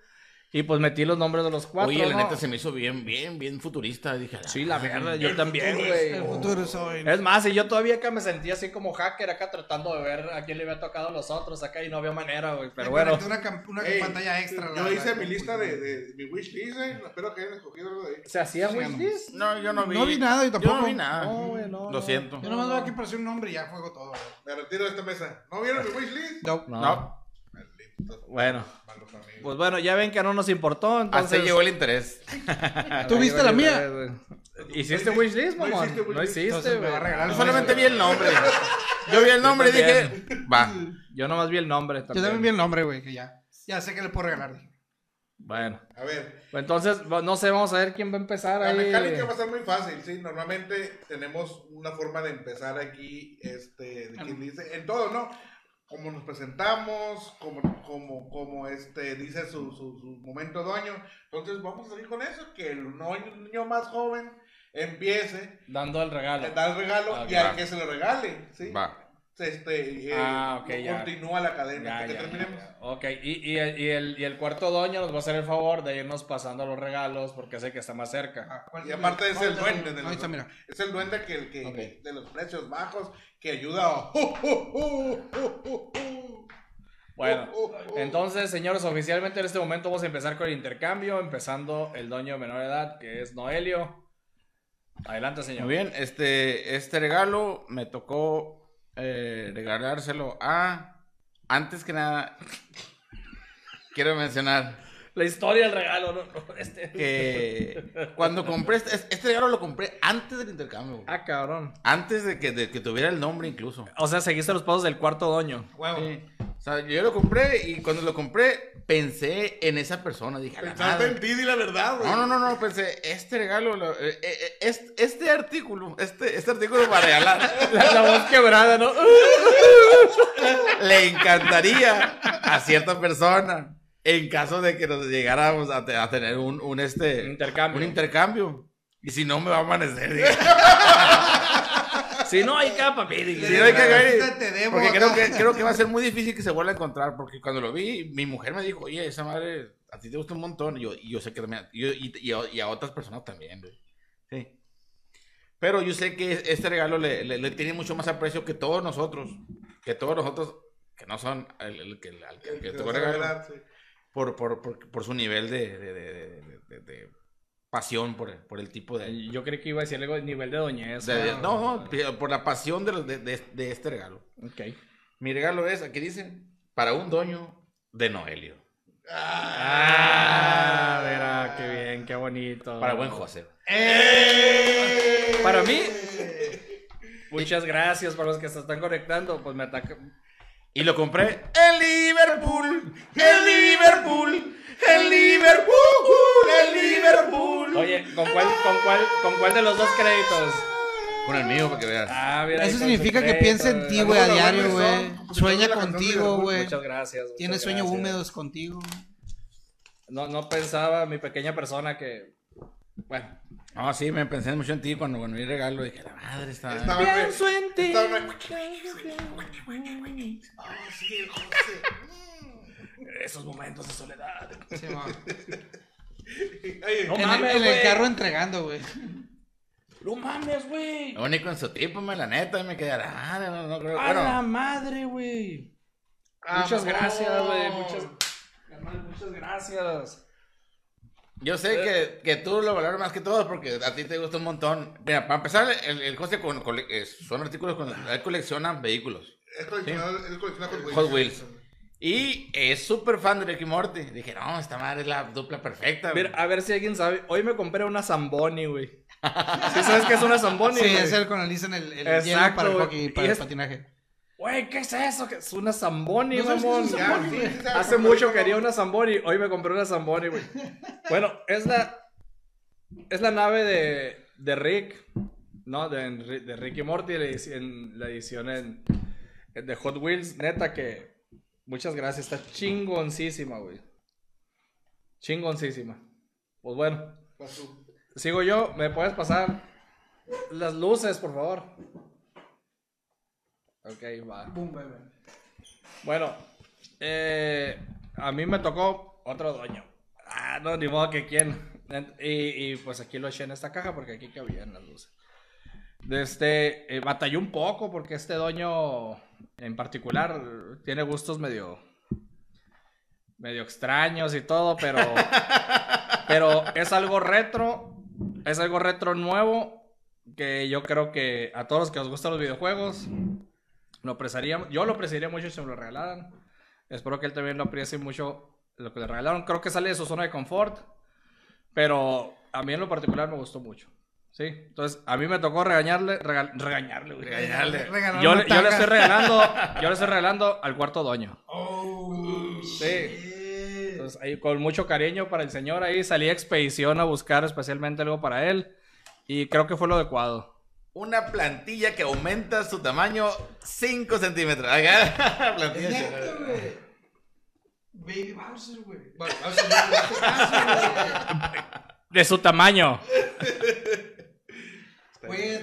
Y pues metí los nombres de los cuatro, Oye, la ¿no? neta se me hizo bien, bien, bien futurista. Dije, "Ah, Sí, la verdad, yo también, güey. El futuro soy. Es más, y yo todavía acá me sentía así como hacker acá tratando de ver a quién le había tocado a los otros acá y no había manera, güey. Pero bueno. Una, una Ey, pantalla extra. Yo la- hice la- mi lista de, de mi wishlist, eh. Espero que hayan escogido algo de ahí. ¿Se hacía Sí, wishlist? No, yo no vi. No vi nada, yo Yo tampoco. no vi nada. No, güey, no, Lo siento. Yo nomás veo aquí para hacer un nombre y ya juego todo, güey. Me retiro de esta mesa. ¿No vieron mi wishlist? No. No. No. Bueno. Malos amigos. Pues bueno, ya ven que no nos importó, entonces... Hasta llegó el interés. ¿Tú viste la mía? ¿Hiciste wishlist, No mamón? No hiciste, Entonces me güey. va a regalar Yo el solamente vi nombre. el nombre. Yo vi el nombre y dije, va. Yo nomás vi el nombre Yo también. también vi el nombre, güey, que ya. Ya sé que le puedo regalar. dije. Bueno, A ver, pues entonces, no sé, vamos a ver quién va a empezar la ahí. mecánica va a ser muy fácil, sí. Normalmente tenemos una forma de empezar aquí, este, de quien dice, en todo, ¿no? Cómo nos presentamos, como, como, como este, dice su, su, su momento dueño. Entonces vamos a salir con eso, que el noño- niño más joven empiece Dando el regalo. a dar el regalo Ah, y al que se lo regale, ¿sí? Va. Este, eh, Ah, ok, no ya. continúa la academia, Ya, hasta que ya, terminemos. ya, ya. Ok, y, y, el- y el, y el cuarto doño nos va a hacer el favor de irnos pasando los regalos porque sé que está más cerca. Ah, ¿cuál- Y aparte es el duende de Ahí los- está, mira. Es el duende que, de los precios bajos que ayuda a... ¡Uh, Bueno, entonces, señores, oficialmente en este momento vamos a empezar con el intercambio, empezando el menor de edad, que es Noelio. Adelante, señor. Muy bien, este, este regalo me tocó eh, regalárselo a. Antes que nada, quiero mencionar La historia del regalo, no, no, este. que cuando compré este, este regalo lo compré antes del intercambio, güey. Ah, cabrón. antes de que, de que tuviera el nombre incluso. O sea, seguiste los pasos del cuarto doño. Huevo. Sí. O sea, yo lo compré y cuando lo compré pensé en esa persona. Dije, a la Pensaste madre. en ti, di la verdad, güey. No, no, no, no, pensé, este regalo, lo- eh, eh, este, este artículo, este, este artículo para regalar, La, la voz quebrada, ¿no? le encantaría a cierta persona en caso de que nos llegáramos a, te- a tener un, un, este, Intercambio. un intercambio. Y si no, me va a amanecer. dije. Si no hay capa, mire. Si no hay que debo Porque creo que, creo que va a ser muy difícil que se vuelva a encontrar. Porque cuando lo vi, mi mujer me dijo, oye, esa madre a ti te gusta un montón. Y yo, y yo sé que también, y, y- y a, y a otras personas también, güey. Sí. Pero yo sé que este regalo le, le- le tiene mucho más aprecio que todos nosotros. Que todos nosotros, que no son el, el que, al que, El que que tocó a regalo, sí. por, por, por, por su nivel de, de, de- de- de- de pasión por, por el tipo de, Yo creí que iba a decir algo de nivel de doñez. de- ah. no, no, por la pasión de, de- de- este regalo. Ok. Mi regalo es, aquí dice, para un doño de Noelio. Ah, verá, qué bien, qué bonito. Para buen José. Para mí, muchas gracias para los que se están conectando. Pues me ataca. Y lo compré en Liverpool, en Liverpool, en Liverpool, en Liverpool. Oye, ¿con cuál, con cuál, con cuál de los dos créditos? Con el mío, para que veas. Ah, mira. Eso significa que piensa en ti, güey, a diario, güey. Sueña contigo, güey. Muchas gracias. muchas Tiene sueños húmedos contigo. No, no pensaba mi pequeña persona que. Bueno. No, sí, me pensé mucho en ti cuando, cuando vi el regalo. Dije, la madre está. Estaba, Pienso en ti. estaba- Ah, sí, el José. Esos momentos de soledad. Sí. Oye, No en, el, mames, en el güey. carro entregando, güey. No mames, güey. Único en su tipo, me la neta, me quedé, la madre, no, no creo. A la Bueno, madre, güey. Ah, Muchas mamón. gracias, güey. Muchas, muchas gracias. Yo sé que, que tú lo valoras más que todo porque a ti te gusta un montón. Mira, para empezar, el, el José con, cole- eh, son artículos con él colecciona vehículos. Es coleccionado, es coleccionado Hot Wheels. Hot Wheels. Y es súper fan de Ricky Morty. Dije, no, esta madre es la dupla perfecta. güey. Mira, a ver si alguien sabe. Hoy me compré una Zamboni, güey. ¿Sí sabes qué es una Zamboni? Sí, güey? es el con el en el, el Exacto, hielo para el hockey, Y para el es- patinaje. Güey, ¿qué es eso? ¿Qué Es una Zamboni, ¿No mamón. es una Zamboni, sí, Hace mucho quería una Zamboni. Hoy me compré una Zamboni, güey. Bueno, es la. Es la nave de, de Rick. ¿No? De, de Rick y Morty. La edición, la edición en, de Hot Wheels. Neta que. Muchas gracias. Está chingoncísima, güey. Chingoncísima. Pues bueno. Pasó. Sigo yo. ¿Me puedes pasar las luces, por favor? Ok, va. Boom. Bueno, eh, a mí me tocó otro dueño. Ah, no, ni modo que quién. Y, y, pues aquí lo eché en esta caja porque aquí cabían las luces. Este, eh, batallé un poco porque este dueño en particular tiene gustos medio, medio extraños y todo, pero, pero es algo retro, es algo retro nuevo que yo creo que a todos los que os gustan los videojuegos lo apreciaría, yo lo apreciaría mucho si me lo regalaran. Espero que él también lo aprecie mucho lo que le regalaron. Creo que sale de su zona de confort, pero a mí en lo particular me gustó mucho. Sí, entonces a mí me tocó regañarle, regal- regañarle, güey. Regañarle. Regalar Yo, le- yo le estoy regalando, yo le estoy regalando al cuarto dueño. Oh, Sí. Entonces, ahí, con mucho cariño para el señor ahí, salí a expedición a buscar especialmente algo para él y creo que fue lo adecuado. Una plantilla que aumenta su tamaño 5 centímetros. Acá, plantilla neto, güey. Baby Bowser, güey. Bueno, Bowser, este De su tamaño.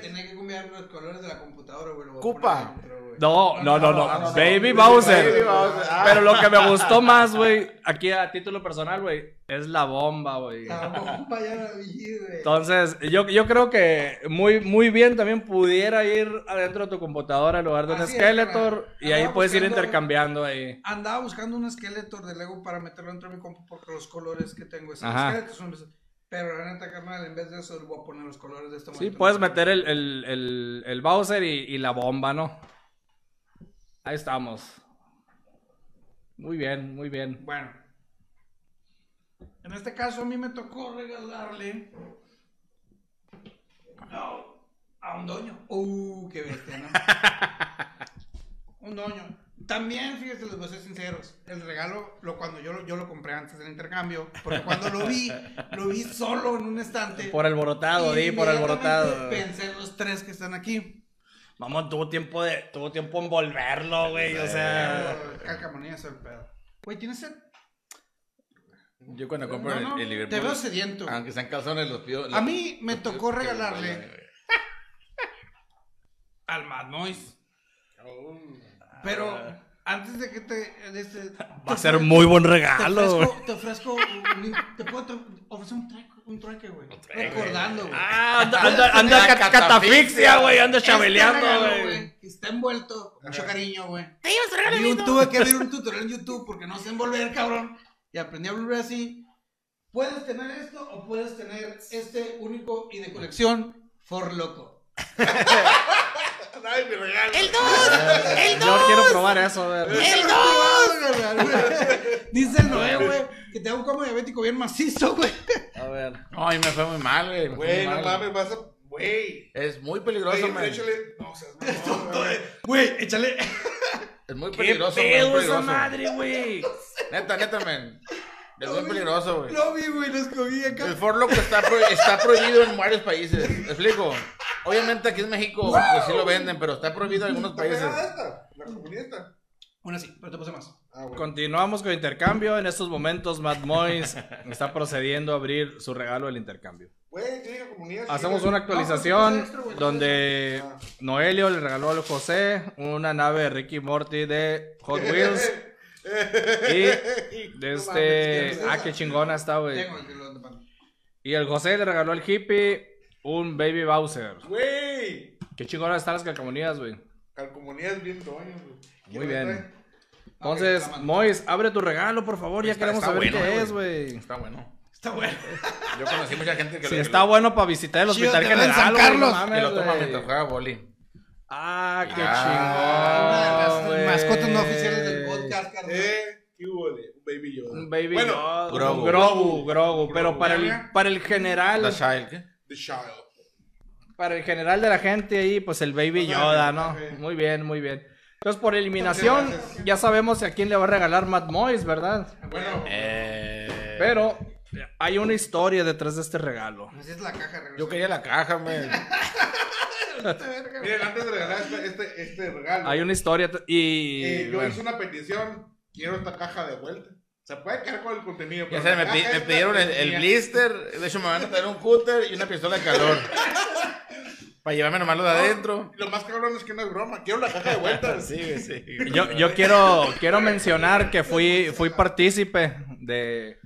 tenía que cambiar los colores de la computadora, güey. voy Cupa. No, no, no, no. no. Baby Bowser. Baby Bowser. Ah. Pero lo que me gustó más, güey, aquí a título personal, güey, es la bomba, güey. La bomba ya la vi, güey. Entonces, yo, yo creo que muy, muy bien también pudiera ir adentro de tu computadora en lugar de un Skeletor y ahí puedes ir intercambiando ahí. Andaba buscando un Skeletor de Lego para meterlo dentro de mi compu porque los colores que tengo es. Skeletor son Pero la neta, carnal, en vez de eso, voy a poner los colores de esta Sí, puedes meter el, el, el, el Bowser y, y la bomba, ¿no? Ahí estamos. Muy bien, muy bien. Bueno. En este caso, a mí me tocó regalarle. No, a un doño. Uh, qué bestia, ¿no? un doño. También, fíjate, les voy a ser sinceros. El regalo, lo, cuando yo, lo- yo lo compré antes del intercambio, porque cuando lo vi, lo vi solo en un estante. Por alborotado, di, por alborotado. Pensé en los tres que están aquí. Mamón, tuvo tiempo de, tuvo tiempo en volverlo, güey, o sea. Calcamonía es el pedo. Güey, ¿tienes sed? Yo cuando compro No, el, no, el Liverpool, te veo sediento. aunque sean calzones, los pido. A mí me tocó regalarle al Mad Noise. Pero antes de que te. de este- Va a ser muy buen te regalo, güey. ofrezco, te ofrezco. un- Te puedo ofrecer un trueque, un trueque, güey. Recordando, güey. Ah, anda, anda, anda La cat- catafixia, catafixia, güey, anda Este chabeleando, regalo, güey. que Está envuelto con mucho cariño, güey. Vi un- Tuve que ver un tutorial en YouTube porque no sé envolver, cabrón. Y aprendí a volver así. Puedes tener esto o puedes tener este único y de colección For Loco. Ay, mi regalo. Yo quiero probar eso, a ver. ¡El 2! Dice el Noé, güey, que te da un como diabético bien macizo, güey. A ver. No, a mí me fue muy mal, güey. Güey, no mames, vas a. Güey. Es muy peligroso, Güey, échale. No seas mamón, güey. Güey, échale. Es muy ¿Qué peligroso, güey. pedo muy esa madre, güey? Neta, neta, man. Es muy peligroso, güey. Lo vi, güey, lo escogí acá. El For Loco está, pro- está prohibido en varios países. ¿Me explico? Obviamente aquí en México pues sí lo venden, pero está prohibido en algunos ¿Está países. esta? La. Una sí, pero te puse más. Ah, güey. Continuamos con intercambio. En estos momentos, Matt Moyes está procediendo a abrir su regalo del intercambio. Güey, tiene comunidad. Hacemos una actualización pues, extra, güey. donde Ah. Noelio le regaló al José una nave de Ricky Morty de Hot Wheels. Y de este. Ah, qué chingona está, güey. Y el José le regaló al hippie un Baby Bowser. Güey. Qué chingona están las calcamonías, güey. Calcomanías bien doño, güey. ¿Quién Muy bien. Entonces, mano. Mois, abre tu regalo, por favor. Ya Está- queremos está saber bueno, qué es, güey. Está bueno. Está bueno. Yo conocí mucha gente que Si lo, está bueno para visitar el Chido, hospital general, San Carlos. mames, que lo toma mientras juega boli. Ah, qué Ah, Una de las chingón, mascotas no oficiales del podcast, carnal. Eh, ¿qué hubo de un baby Yoda? Un baby Bueno, Yoda, Grogu. Grogu, Grogu, pero para el, para el general, La Child, ¿qué? The Child. para el general de la gente ahí, pues el baby Yoda, ¿no? Muy bien, muy bien. Entonces, por eliminación, ya sabemos a quién le va a regalar Matt Moyes, ¿verdad? Bueno, Eh... Pero hay una historia detrás de este regalo. Así es la caja, regresó. Yo quería la caja, man. miren, antes de regalar este, este, este regalo, Hay una historia y... eh, yo bueno. hice una petición. Quiero esta caja de vuelta. Se puede quedar con el contenido. Ya pero sé, me, pi- pidieron el, blister. De hecho, me van a traer un cúter y una pistola de calor. Para llevarme nomás lo de adentro. Lo más cabrón es que no es broma. Quiero la caja de vuelta. Sí, sí. Yo, yo quiero, quiero mencionar que fui, fui partícipe de,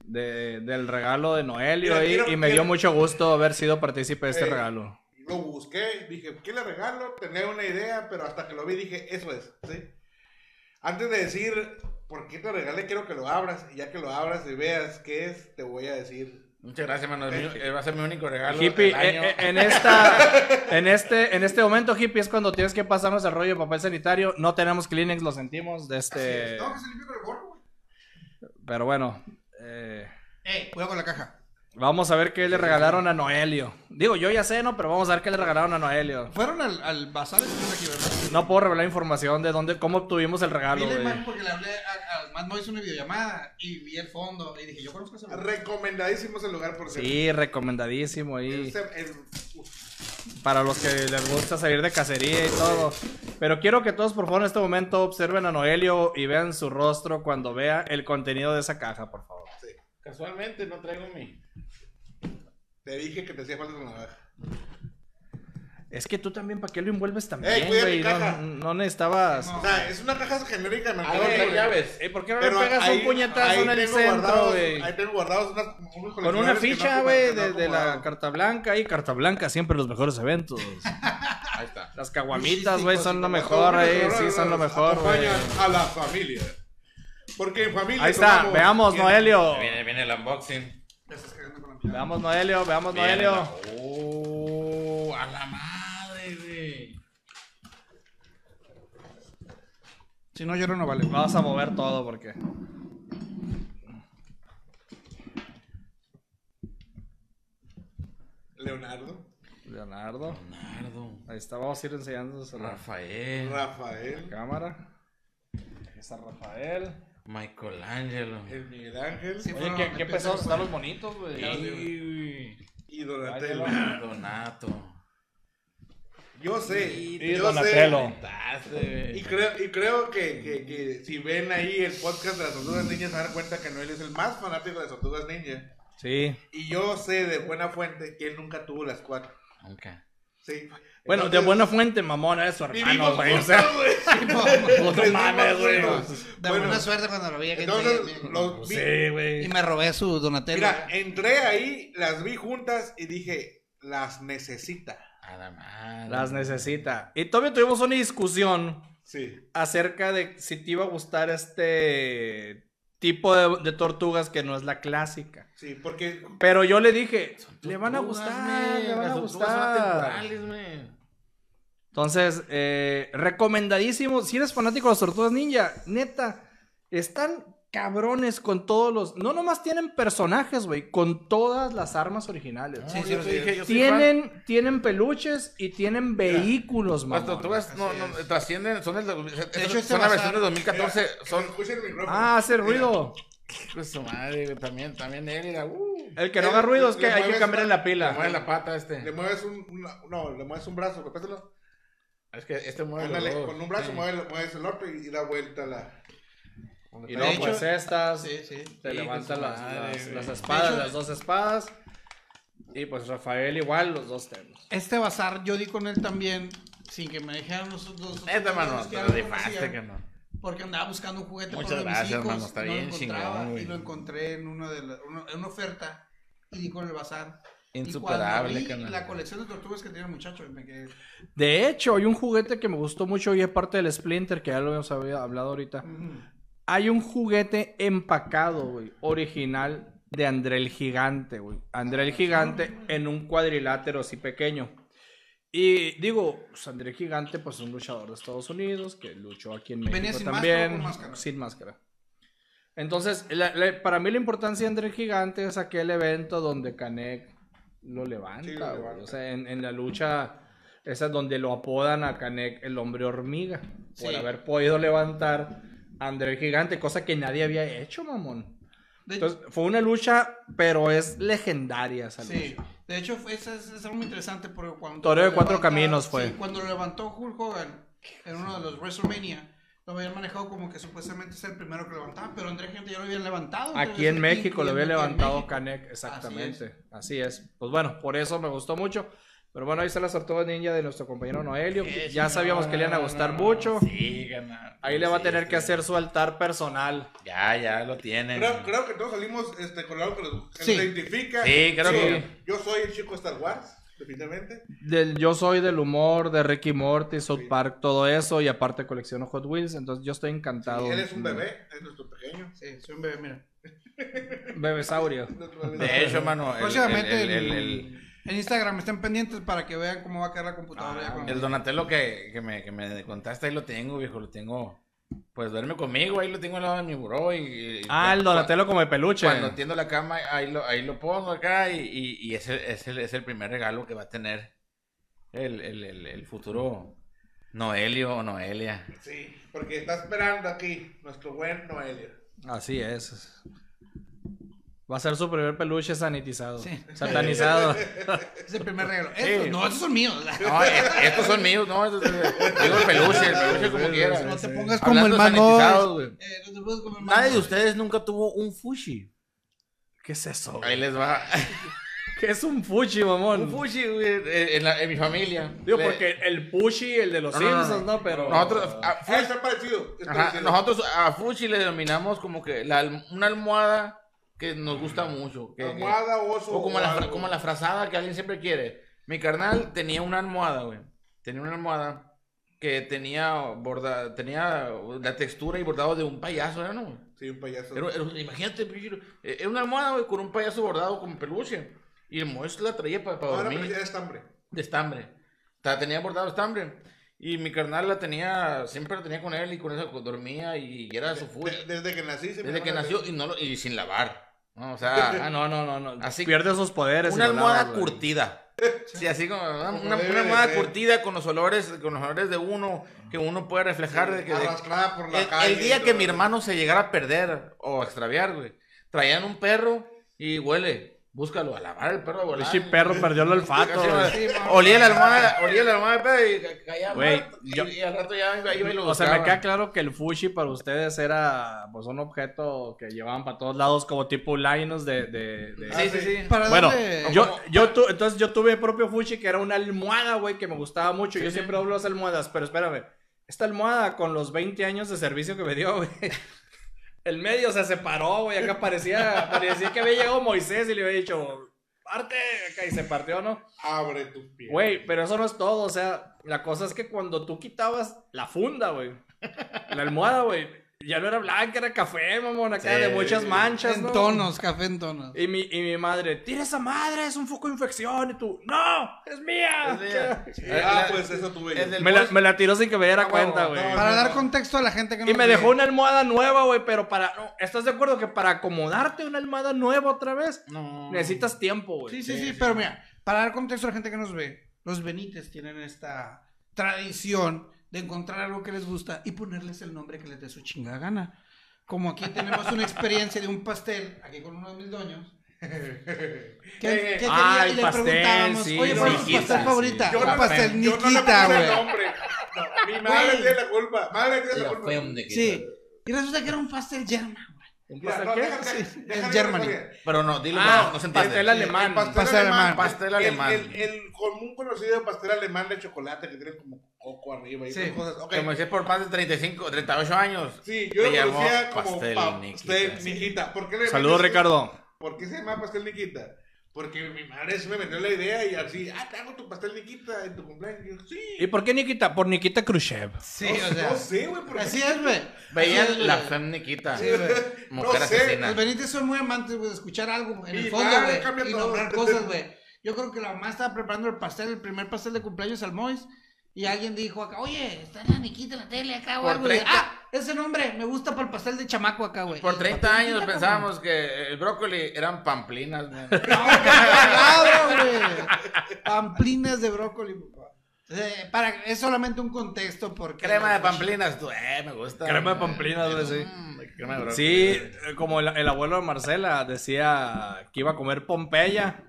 de- del regalo de Noelio Mira, y, quiero- y me dio mucho gusto haber sido partícipe de este Eh, regalo. Lo busqué, dije, ¿qué le regalo? Tenía una idea, pero hasta que lo vi dije, eso es, ¿sí? Antes de decir por qué te regalé, quiero que lo abras. Y ya que lo abras y veas qué es, te voy a decir. Muchas gracias, mano. Es mi- eh, va a ser mi único regalo. Hippie, del año. eh, eh, en, esta, en, este, en este momento, Hippie, es cuando tienes que pasarnos el rollo de papel sanitario. No tenemos Kleenex, lo sentimos. De este, Tengo que se limpia con el gorro, güey. pero bueno, eh, Ey, cuidado con la caja. Vamos a ver qué le regalaron a Noelio. Digo, yo ya sé, ¿no? Pero vamos a ver qué le regalaron a Noelio. Fueron al, al bazar. No puedo revelar información de dónde, cómo obtuvimos el regalo, imagen porque le hablé a, a Matt Moise una videollamada y vi el fondo y dije, yo conozco ese lugar. Recomendadísimo ese lugar por cierto. Sí, recomendadísimo ahí. Ese- el- Para los que les gusta salir de cacería y todo. Pero quiero que todos, por favor, en este momento observen a Noelio y vean su rostro cuando vea el contenido de esa caja, por favor. Casualmente no traigo mi. te dije que te hacía falta una navaja. Es que tú también, ¿para qué lo envuelves también, Ey, cuida güey? mi No, caja. no necesitabas. No. O sea, es una caja genérica de mercado. No, Libre. llaves. Ey, ¿Por qué no le Pero pegas ahí- un puñetazo ahí en el tengo centro, guardados- güey? Ahí tengo guardados unas, unos Con una coleccionables que ficha, güey, que no de, de la carta blanca. Y carta blanca, siempre los mejores eventos. Ahí está. Las caguamitas, güey, son lo mejor, ahí. Sí, ahora son lo mejor, güey. acompañan a la familia. Porque en familia. Ahí está, tomamos- veamos. Noelio. Viene, viene el unboxing. Veamos, Noelio, veamos, Viene Noelio. la- Oh, a la madre, güey. Si no, lloro no vale. Vamos a mover todo porque. Leonardo, Leonardo. Leonardo. Ahí está, vamos a ir enseñándonos a Rafael. Rafael, cámara. Ahí está Rafael. Michelangelo. el Miguel Ángel Sí, Oye, qué, pesados a están los bonitos, güey. Y... y Donatello. Donato. Yo sé, Y yo Donatello. Y creo, y creo que, que, que si ven ahí el podcast de las tortugas ninja se dan cuenta que Noel es el más fanático de las tortugas ninja. Sí. Y yo sé de buena fuente que él nunca tuvo las cuatro. Nunca. Sí. Bueno, de buena fuente, mamón, es su hermano, güey. O sea, güey. no Crecimos mames, güey. juntos. De Bueno, buena suerte cuando lo vi aquí. Entonces, en- los vi- Sí, güey. Y me robé su Donatello. Mira, entré ahí, las vi juntas y dije, las necesita. A la madre. Las necesita. Y todavía tuvimos una discusión Sí. acerca de si te iba a gustar este tipo de, de tortugas que no es la clásica. Sí, porque Pero yo le dije, le van a gustar, le van a gustar. Entonces, eh, recomendadísimo. Si eres fanático de las tortugas ninja, neta, están cabrones con todos los. No nomás tienen personajes, güey, con todas las armas originales. No, Sí, sí, yo sé. dije, yo soy fan. tienen, tienen peluches y tienen vehículos, Las mamón. tortugas no, no, trascienden, son, el, hecho, este son la versión de 2014. Son. Escuchen el micrófono. Ah, hace ruido. Pues su madre, güey, también, también él era. Uh, El que no Le- haga ruido es le que hay que mueves cambiarle la pila. le mueve la pata Le este. mueves un, una- no, le mueves un brazo, repételo. Es que este mueve Ándale, con un brazo Sí. mueves, mueves el otro y, y da vuelta la. Y luego, hecho- pues estas. Sí, sí. Te Sí, levantan con su las, madre, las- las espadas, hecho- las dos espadas. Y pues Rafael igual, los dos temas. Este bazar yo di con él también, sin que me dijeran los dos. Neta, mano, los que te lo rifaste, conocían, cabrón. Porque andaba buscando un juguete Muchas para de mis gracias, hijos, hermano, está no lo bien chingón. Y lo encontré en, uno de la- uno- en una oferta y di con el bazar. Insuperable, y vi la colección de tortugas que tiene el muchacho, me quedé... De hecho, hay un juguete que me gustó mucho y es parte del Splinter, que ya lo habíamos había- hablado ahorita. Ujú. Hay un juguete empacado, güey, original de André el Gigante, güey. André el Gigante en un cuadrilátero así pequeño. Y digo, pues André el Gigante, pues es un luchador de Estados Unidos que luchó aquí en México ¿Venía sin también. máscara? Sin máscara. Entonces, la- la- para mí la importancia de André el Gigante es aquel evento donde Canek lo levanta, Sí, lo güey. levanta. O sea, en, en la lucha, esa es donde lo apodan a Canek el hombre hormiga. Por haber podido levantar André el Gigante, cosa que nadie había hecho, mamón. De, Entonces, fue una lucha, pero es legendaria esa sí, lucha. de hecho es, es, es algo muy interesante porque cuando... Torneo de cuatro caminos fue. sí, cuando lo levantó Hulk Hogan en uno de los WrestleMania, lo habían manejado como que supuestamente es el primero que levantaba, pero André Gente ya lo habían levantado. Aquí en México lo había levantado. Canek, exactamente. Así es. Pues bueno, por eso me gustó mucho. Pero bueno, ahí está las tortugas ninja de nuestro compañero Noelio. Ya sabíamos que le iban a gustar mucho. Sí, carnal. Ahí le va a tener sí. que hacer su altar personal. Ya, ya lo tienen. Creo, creo que todos salimos este, con algo que nos Sí. identifica. Sí, creo Yo- que- Yo soy el chico Star Wars, definitivamente. Del, yo soy del humor de Ricky Morty, South Park, todo eso. Y aparte colecciono Hot Wheels. Entonces yo estoy encantado. Él es un bebé, es nuestro pequeño. Sí, soy un bebé, mira. Bebesaurio. De hecho, mano, el, el, en, Instagram estén pendientes para que vean cómo va a quedar la computadora. ya con- el Donatello que, que, me, que me contaste, ahí lo tengo, viejo, lo tengo pues duerme conmigo, ahí lo tengo al lado de mi buró y... y- Ah, el Donatello come peluche. Cuando tiendo la cama, ahí lo, ahí lo pongo acá y, y, y ese es el, es el primer regalo que va a tener el, el, el, el futuro Noelio o Noelia. Sí, porque está esperando aquí nuestro buen Noelio. Así es. Va a ser su primer peluche sanitizado. Sí. Satanizado. Es el primer regalo. Estos, no, estos son míos. No, es- estos son míos, no, estos- digo el peluche, el peluche como quiera. No te pongas como Hablando el mango. Eh, no te pongas como el Nadie de ustedes nunca tuvo un fushi. ¿Qué es eso? Ahí les va. ¿Qué es un fuchi, mamón? Un fushi, güey, eh, en, la- en mi familia. Digo, Le- porque el Pushi, el de los No, no, no, Simpsons, ¿no? no. Pero. Nosotros, a, Ah, fushi- está parecido. Ajá, parecido. nosotros a fushi le denominamos como que la, una almohada que nos gusta mucho. que- Almohada, oso. o como la, fra- algo. como la frazada que alguien siempre quiere. Mi carnal tenía una almohada, güey. Tenía una almohada que tenía borda, tenía la textura y bordado de un payaso, ¿era, no? Sí, un payaso. Era- era- imagínate, eh, era una almohada, güey, con un payaso bordado como peluche. Y el Mois la traía para No, era dormir parecida de estambre. de estambre. O sea, tenía bordado estambre. Y mi carnal la tenía, siempre la tenía con él y con eso dormía y era su full. De- desde que nací. se Desde que la- nació y, no lo- y sin lavar. ¿No? O Ah, sea, no, no, no. no. Así- Pierde sus poderes. una almohada lavas, curtida. Sí, así como una, almohada curtida con los olores, con los olores de uno, que uno puede reflejar de que de- Arrastrada por la el, calle. el día que mi hermano se llegara a perder o a extraviar, güey, traían un perro y huele. Búscalo, a lavar el perro, a volar. Pinche perro perdió el olfato, olía la almohada, olía la almohada de pedo y ca- caía Güey, muerto, y, yo- y al rato ya iba, iba y lo O sea, me queda claro que el Fushi para ustedes era pues un objeto que llevaban para todos lados como tipo Linus de... de, de- Sí, sí, sí. Para Bueno, yo, yo tu- entonces yo tuve mi propio Fushi que era una almohada, güey, que me gustaba mucho. yo sí. siempre hablo de las almohadas, pero espérame. Esta almohada con los 20 años de servicio que me dio, güey. El medio se separó, güey. Acá parecía, parecía que había llegado Moisés y le había dicho, parte, acá y se partió, ¿no? Abre tus pies. Güey, pero eso no es todo, o sea, la cosa es que cuando tú quitabas la funda, güey, la almohada, güey, ya no era blanca, era café, mamón, acá Sí. de muchas manchas, En ¿no? tonos, café en tonos. Y mi, y mi madre, tira esa madre, es un foco de infección, y tú, no, es mía. Es mía. Ah, La- pues eso tuve Me la, Mois- me la tiró sin que me diera Ah, cuenta, güey. no, Para dar contexto a la gente que no Y me dejó una almohada nueva, güey, pero para... no, ¿Estás de acuerdo que para acomodarte una almohada nueva otra vez, No. necesitas tiempo, güey? Sí, sí, sí, pero mira, para dar contexto a la gente que nos ve, los Benítez tienen esta tradición de encontrar algo que les gusta y ponerles el nombre que les dé su chingada gana. Como aquí tenemos una experiencia de un pastel, aquí con uno de mis dueños. ¿Qué, qué quería? Ah, y el le pastel, preguntábamos, sí, oye, ¿cuál es tu pastel sí. favorita? Yo un no- pastel yo no le Nikita, güey. nombre. No, mi madre tiene la culpa. Madre tiene la La culpa. Sí, y resulta que era un pastel German, güey. ¿Un Mira, pastel no, qué? Sí, déjame el Germany. Pero no, dilo Ah, más, no se entiende. pastel alemán. El pastel, Pastel alemán. alemán. Pastel El- alemán. El, el común conocido pastel alemán de chocolate que tiene como coco arriba y Sí. cosas. Ok. Como decía por más de 35, 38 años. Sí, yo lo conocía como pastel pa- Nikita, pastel sí. ¿Por qué le Saludos, Ricardo. ¿Por qué se llama pastel Nikita? Porque mi madre se me metió la idea y así, ah, te hago tu pastel Nikita en tu cumpleaños. Y yo, sí. ¿Y por qué Nikita? Por Nikita Khrushchev. Sí, no, o sea. no sé, güey. porque- Así es, güey. Veían la fem Nikita. Sí, güey. Mujer No sé, asesina. Los Benítez son muy amantes, güey, de escuchar algo en el fondo, güey. Y nombrar cosas, güey. Yo creo que la mamá estaba preparando el pastel, el primer pastel de cumpleaños al Mois. Y alguien dijo acá, oye, está la Niquita en la tele acá, güey. algo", y, 30. Ah, ese nombre me gusta para el pastel de chamaco acá, güey. Por Y 30 pastel años pensábamos que el brócoli eran pamplinas, cabrón. No, güey. Pamplinas de brócoli, papá. Eh, para, es solamente un contexto porque... Crema de pamplinas, tú, eh, me gusta. Crema de pamplinas, güey, sí. Mm, crema de brócoli. Sí, eh, como el, el abuelo de Marcela decía que iba a comer Pompeya,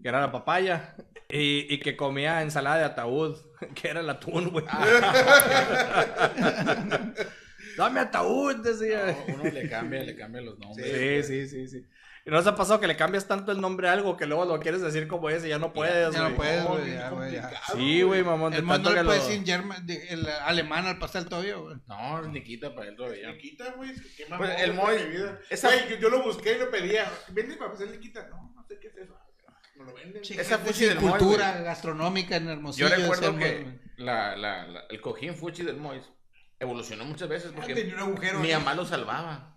que era la papaya, y, y que comía ensalada de ataúd, que era el atún, güey. Dame ataúd, decía. No, uno le cambia, le cambia los nombres. Sí, sí, sí, sí. ¿Y no se ha pasado que le cambias tanto el nombre a algo que luego lo quieres decir como es y ya no puedes, Ya no puedes, No, güey, bien ya, güey, ya. Sí, güey, mamón. de El mundo tanto le que puede lo- decir German- de- el alemán al pastel todavía, güey. No, Nikita para él todavía. Nikita, güey, qué Pues, mamón, el güey, Moy- esa- yo, yo lo busqué y lo pedía. Vende para pastel Nikita. No, no sé qué es eso. No lo venden. Esa fuchi del cultura gastronómica en Hermosillo. Yo recuerdo que güey. la, la, la- el cojín fuchi del Mois evolucionó muchas veces porque tenía un agujero mi mamá lo salvaba.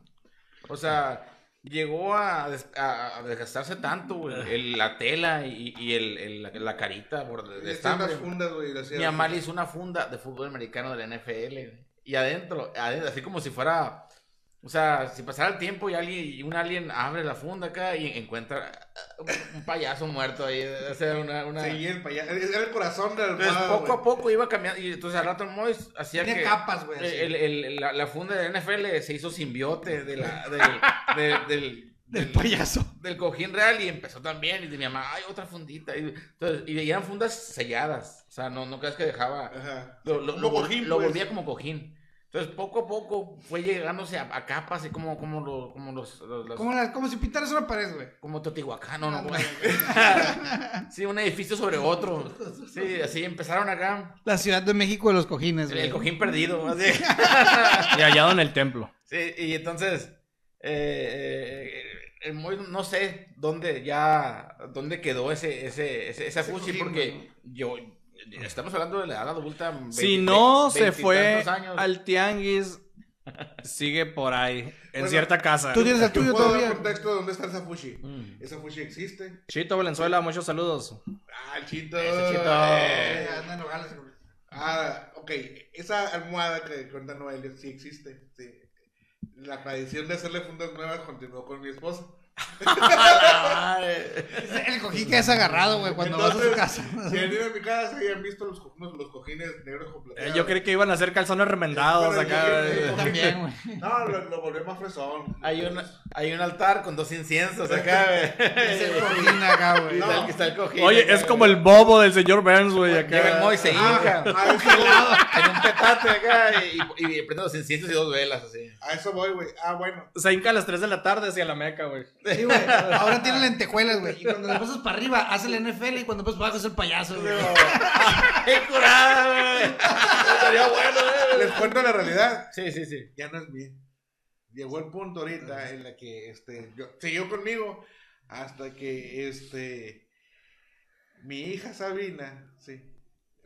O sea, llegó a, des- a- a desgastarse tanto, güey, el- la tela y, y el, el- la, carita por, de estambre. fundas, güey. Mi mamá le hizo una funda de fútbol americano de la NFL y adentro, adentro, así como si fuera, o sea, si pasara el tiempo y alguien, y un alien abre la funda acá y encuentra un, payaso muerto ahí, o sea, una, una... Sí, el payaso. Era el corazón del Entonces, poco a poco iba cambiando. Y entonces al rato el Mois hacía Tenía que. capas, güey. El, el- la, la funda de NFL se hizo simbiote de la, del, de- del, Del payaso. del cojín real y empezó también. Y de mi mamá, ay, otra fundita. Y, entonces, y eran fundas selladas. O sea, no, no creas que dejaba. Ajá. Lo, lo, lo cojín, lo pues. volvía como cojín. Entonces, poco a poco fue llegándose a, a capas, y como, como, lo- como los. los- los- Como, la- como si pintaras una pared, güey. como Teotihuacán, no, no, Ándale, Sí, un edificio sobre otro. Sí, así empezaron acá. La Ciudad de México de los cojines, El, güey. el cojín perdido. así. Y hallado en el templo. Sí, y entonces, eh, eh, el Moy, no sé dónde ya, dónde quedó ese, ese, ese, esa Ese fuchi, cojín, porque yo, estamos hablando de la edad adulta. Si 20, no se 20 y fue al tianguis, sigue por ahí, en Bueno, cierta casa. Tú tienes el Yo tuyo puedo dar todavía. contexto de dónde está esa fushi. Mm. Esa fushi existe. Chito Valenzuela, muchos saludos. Ah, el chito. Ese chito. Eh, anda. Ah, ok. Esa almohada que cuenta Noelia sí existe. Sí. La tradición de hacerle fundas nuevas continuó con mi esposa. El cojín que has agarrado, güey, cuando vas a su Entonces, casa. Si han ido a mi casa y han visto los, co- los cojines negros Eh, completos. yo creí que iban a hacer calzones remendados acá. yo- yo- eh. También, güey. No, lo, lo volvió más fresón. Hay un, hay un altar con dos inciensos acá, güey. Es el cojín acá, güey. Y está el- está el cojín Oye, acá, es como el bobo del señor Burns, güey, Llega el Moy, acá. se hinca. Ah, a eso voy. en un petate acá y, y, y prende los inciensos y dos velas así. A eso voy, güey. Ah, bueno. Se hinca a las 3 de la tarde hacia la meca, güey. Sí, güey. Ahora tiene lentejuelas, güey. Y cuando le pasas para arriba, hace el NFL y cuando pasas para abajo es el payaso, güey. ¡Qué curada, güey! Estaría bueno, güey. Les cuento la realidad. Sí, sí, sí. Ya no es bien. Llegó el punto ahorita en la que este yo, siguió conmigo hasta que este mi hija Sabina, sí,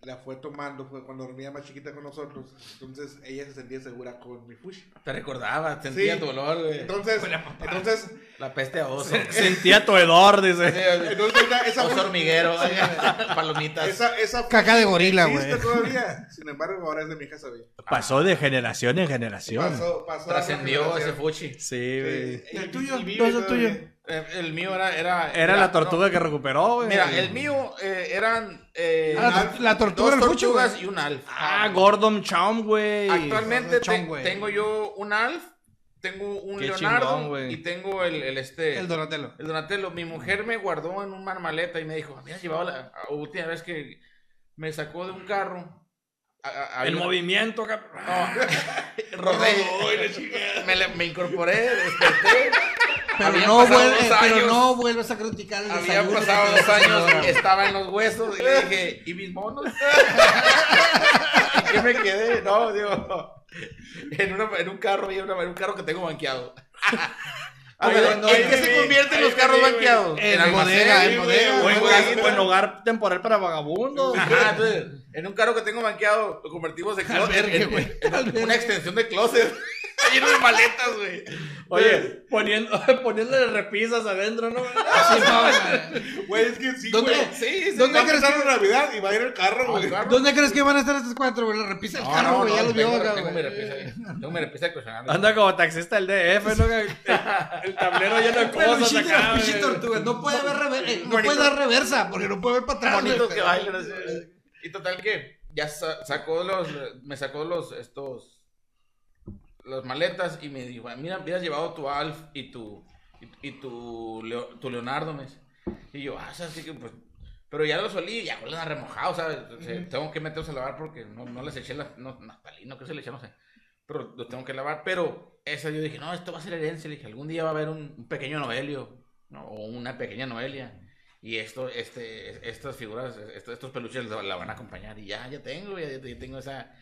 la fue tomando, fue cuando dormía más chiquita con nosotros. Entonces ella se sentía segura con mi fushi. Te recordaba, sentía Sí. tu olor, güey. Entonces, entonces, La peste a oso. Sentía tu hedor, dice. entonces esa, esa, Oso hormiguero, palomitas. esa, esa Caca de gorila, existe güey. todavía. Sin embargo, ahora es de mi hija Sabina. Pasó de generación en generación. Pasó, pasó Trascendió ese fuchi. Sí, güey. Sí, ¿Y el tuyo? y vive ¿Dónde es el todavía. tuyo? Eh, El mío era. Era, Era la tortuga no, que recuperó, güey. Mira, el mío eh, eran. Eh, Ah, la- la tortuga dos tortugas y un alf. Ah, Gordon Chom, güey. Actualmente Chon, te- güey. tengo yo un alf, tengo un Qué Leonardo chingón, y tengo el, el este. El Donatello. El Donatello, mi mujer me guardó en un marmaleta y me dijo, mira, llevado la a- última vez que me sacó de un carro. A- a- había El una- movimiento, cabrón. No, rodé, me, le- me incorporé, desperté. Pero Habían no, pasado vuelve, dos pero años. no vuelves a criticar el Había desayuno pasado dos años, estaba en los huesos y le dije, ¿y mis monos? ¿Y qué me quedé? No, digo, en, una- en un carro, una- en un carro que tengo banqueado. A ver, cuando- ¿En qué se convierten los carros banqueados? En almacén, bodega, en bodega, O en, hogar, güey. o en hogar temporal para vagabundos. Ajá, entonces, en un carro que tengo banqueado, lo convertimos en, closet, Albergue, en- en- en una extensión de closet. Lleno de maletas, güey. Oye, poniendo, poniéndole repisas adentro, ¿no? Así no, güey. Güey, es que sí, ¿Dónde- güey. Sí, sí. ¿Dónde Va a crees empezar que- Navidad y va a ir el carro, güey. ¿Dónde crees que van a estar estos cuatro, güey? La repisa el No, carro, güey. no, ya los vio tengo, acá, tengo mi güey. repisa ahí. Tengo mi repisa de. Anda como taxista del DF, ¿no? El tablero lleno de cosas acá. güey. tortuga. No puede haber rever- eh, no Bonito. puede dar reversa porque no puede ver para atrás. Bonitos güey. que bailan así. Y total que ya sa- sacó los, me sacó los, estos, las maletas y me dijo, mira, hubieras llevado tu Alf y tu, y, y tu, Leo- tu Leonardo, me dice. Y yo, ah, ¿sabes qué? Pues, pero ya los olí, ya huelen a remojado, ¿sabes? O sea, Tengo que meterlos a lavar porque no, no les eché la, no, naftalina, que se le eché, no sé. Pero los tengo que lavar, pero esa yo dije, no, esto va a ser herencia, le dije, algún día va a haber un, un pequeño Noelio, ¿no? o una pequeña Noelia. Y esto, este, estas figuras, estos, estos peluches la, la van a acompañar. Y ya, ya tengo, ya, ya tengo esa,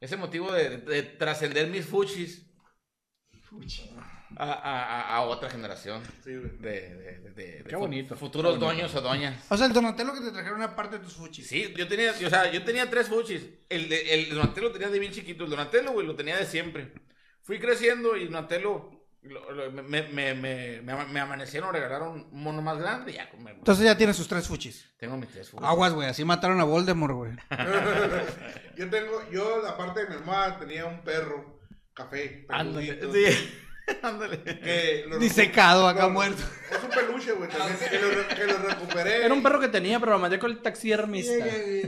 ese motivo de, de trascender mis fuchis a, a, a- a otra generación Sí, güey. de, de, de- de- de Qué bonito. futuros dueños o doñas. O sea, el Donatello que te trajeron una parte de tus fuchis. Sí, yo tenía, o sea, yo tenía tres fuchis. El, de, el Donatello lo tenía de bien chiquito. El Donatello, güey, lo tenía de siempre. Fui creciendo y Donatello lo- lo- me, me, me, me, me ama- me amanecieron, regalaron un mono más grande, ya me- Entonces ya tiene sus tres fuchis. tengo mis tres fugas. Aguas, güey. Así mataron a Voldemort, güey. Yo tengo, yo aparte de mi hermana tenía un perro, café. Ándale, sí. Ándale. Que lo Disecado, acá no, muerto. Es un peluche, güey, también, que lo, que lo recuperé. Era un perro que tenía, pero lo mandé con el taxidermista. De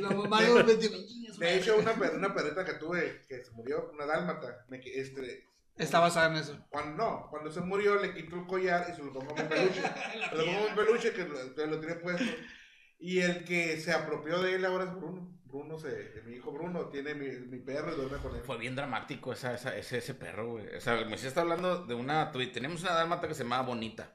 hecho, una, per- una perrita que tuve, que se murió, una dálmata, me, este, Está basada en eso. Cuando, no, cuando se murió le quitó el collar y se lo a mi peluche. se lo a mi peluche que lo, que lo tiene puesto. Y el que se apropió de él ahora es Bruno. Bruno, se, mi hijo Bruno, tiene mi, mi perro y duerme con él. Fue bien dramático esa, esa, ese, ese perro, güey. O sea, Moisés está hablando de una... Tenemos una dálmata que se llamaba Bonita.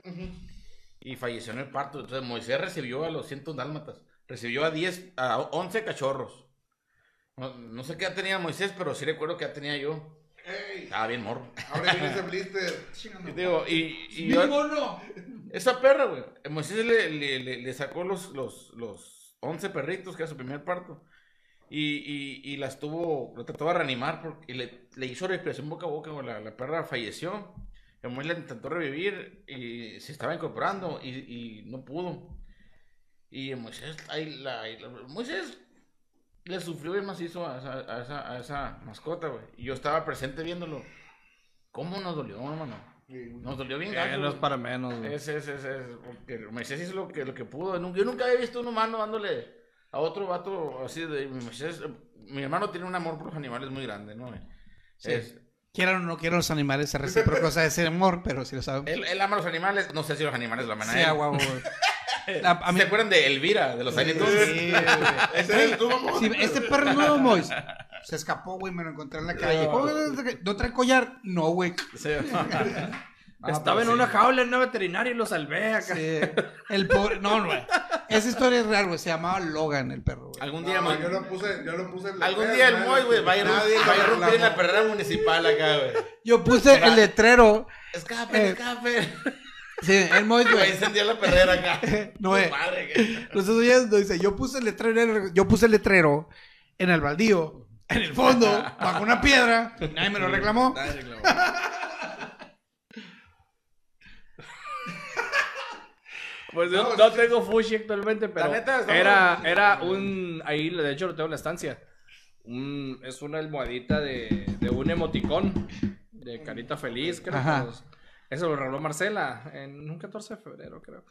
Y falleció en el parto. Entonces Moisés recibió a los 100 dálmatas. Recibió a 10, a 11 cachorros. No, no sé qué edad tenía Moisés, pero sí recuerdo que ya tenía yo. ¡Ey! Estaba bien morro. Ahora viene ese blister. Y digo, y, y yo- esa perra, güey. Moisés le, le, le, le sacó los, los, los 11 perritos, que era su primer parto. Y, y, y las tuvo, lo trató de reanimar porque, y le, le hizo respiración boca a boca, güey. La, la perra falleció. El Moisés la intentó revivir y se estaba incorporando y, y no pudo. Y Moisés, ahí la, ahí la- Moisés le sufrió bien macizo a esa, a esa, a esa mascota, güey. Y yo estaba presente viéndolo. ¿Cómo nos dolió, hermano? Nos dolió bien Eh, gacho, no es para menos, güey. Es, es, es, es, porque Moisés hizo lo que, lo que pudo. Yo nunca había visto un humano dándole a otro vato así de Moisés. Mi hermano tiene un amor por los animales muy grande, ¿no? Es- Quieran o no quieran los animales, se recíproco, o sea, ese amor, pero si lo saben. él, él ama a los animales. No sé si los animales lo aman a Sí, él. a huevo, güey. A, a mí- ¿Se acuerdan de Elvira, de los Tiny? Sí, güey. Ese eres tú, mamón. Sí, este perro es nuevo, Mois. Se escapó, güey, me lo encontré en la calle. ¿Cómo que ¿No trae collar? No, güey. Sí. Estaba en sí. una jaula en una veterinaria y lo salvé acá. Sí. El pobre. No, no, güey. Esa historia es real, güey. Se llamaba Logan, el perro, güey. Algún día, No, yo lo puse, yo lo puse en la algún día el Moy, güey, va a ir, a en la perrera municipal acá, güey. Yo puse el letrero. Escape, Eh. escape. Sí, el Mois, güey. incendiar la perrera acá. No, eh. Lo estás oyendo, dice, yo puse el letrero, en el- yo puse el letrero en el baldío, en el fondo, bajo una piedra, y nadie me lo reclamó. Pues yo No, no, sí. tengo Fushi actualmente, pero neta, era, era un... Ahí, de hecho, lo tengo en la estancia. Un- es una almohadita de, de un emoticón, de carita feliz, creo. Ajá. pues. Eso lo regaló Marcela en un 14 de febrero, creo.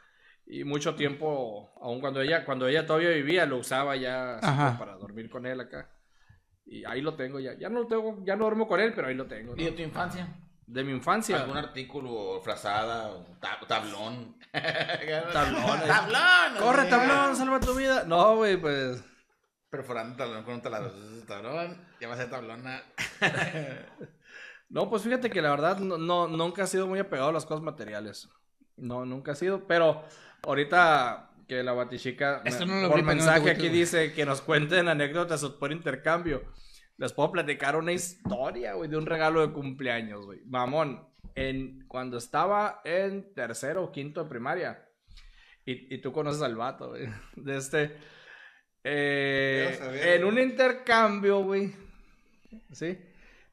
Y mucho tiempo, aun cuando ella, cuando ella todavía vivía, lo usaba ya para dormir con él acá. Y ahí lo tengo ya. Ya no lo tengo, ya no duermo con él, pero ahí lo tengo. ¿no? ¿Y de tu infancia? De mi infancia. ¿Algún artículo, frazada, un tab- tablón? Tablón. ¡Tablón! Corre, así, tablón, salva tu vida. No, güey, pues. Perforando tablón con un taladro. Tablón, ya va a ser tablona. No, pues fíjate que la verdad no, no- nunca ha sido muy apegado a las cosas materiales. No, nunca ha sido. Pero ahorita que la batichica me- Esto no lo por vi, no mensaje aquí dice que nos cuenten anécdotas por intercambio. Les puedo platicar una historia, güey, de un regalo de cumpleaños, güey. Mamón, en, cuando estaba en tercero o quinto de primaria, y, y tú conoces al vato, güey, de este... eh, saber, en un intercambio, güey, ¿sí?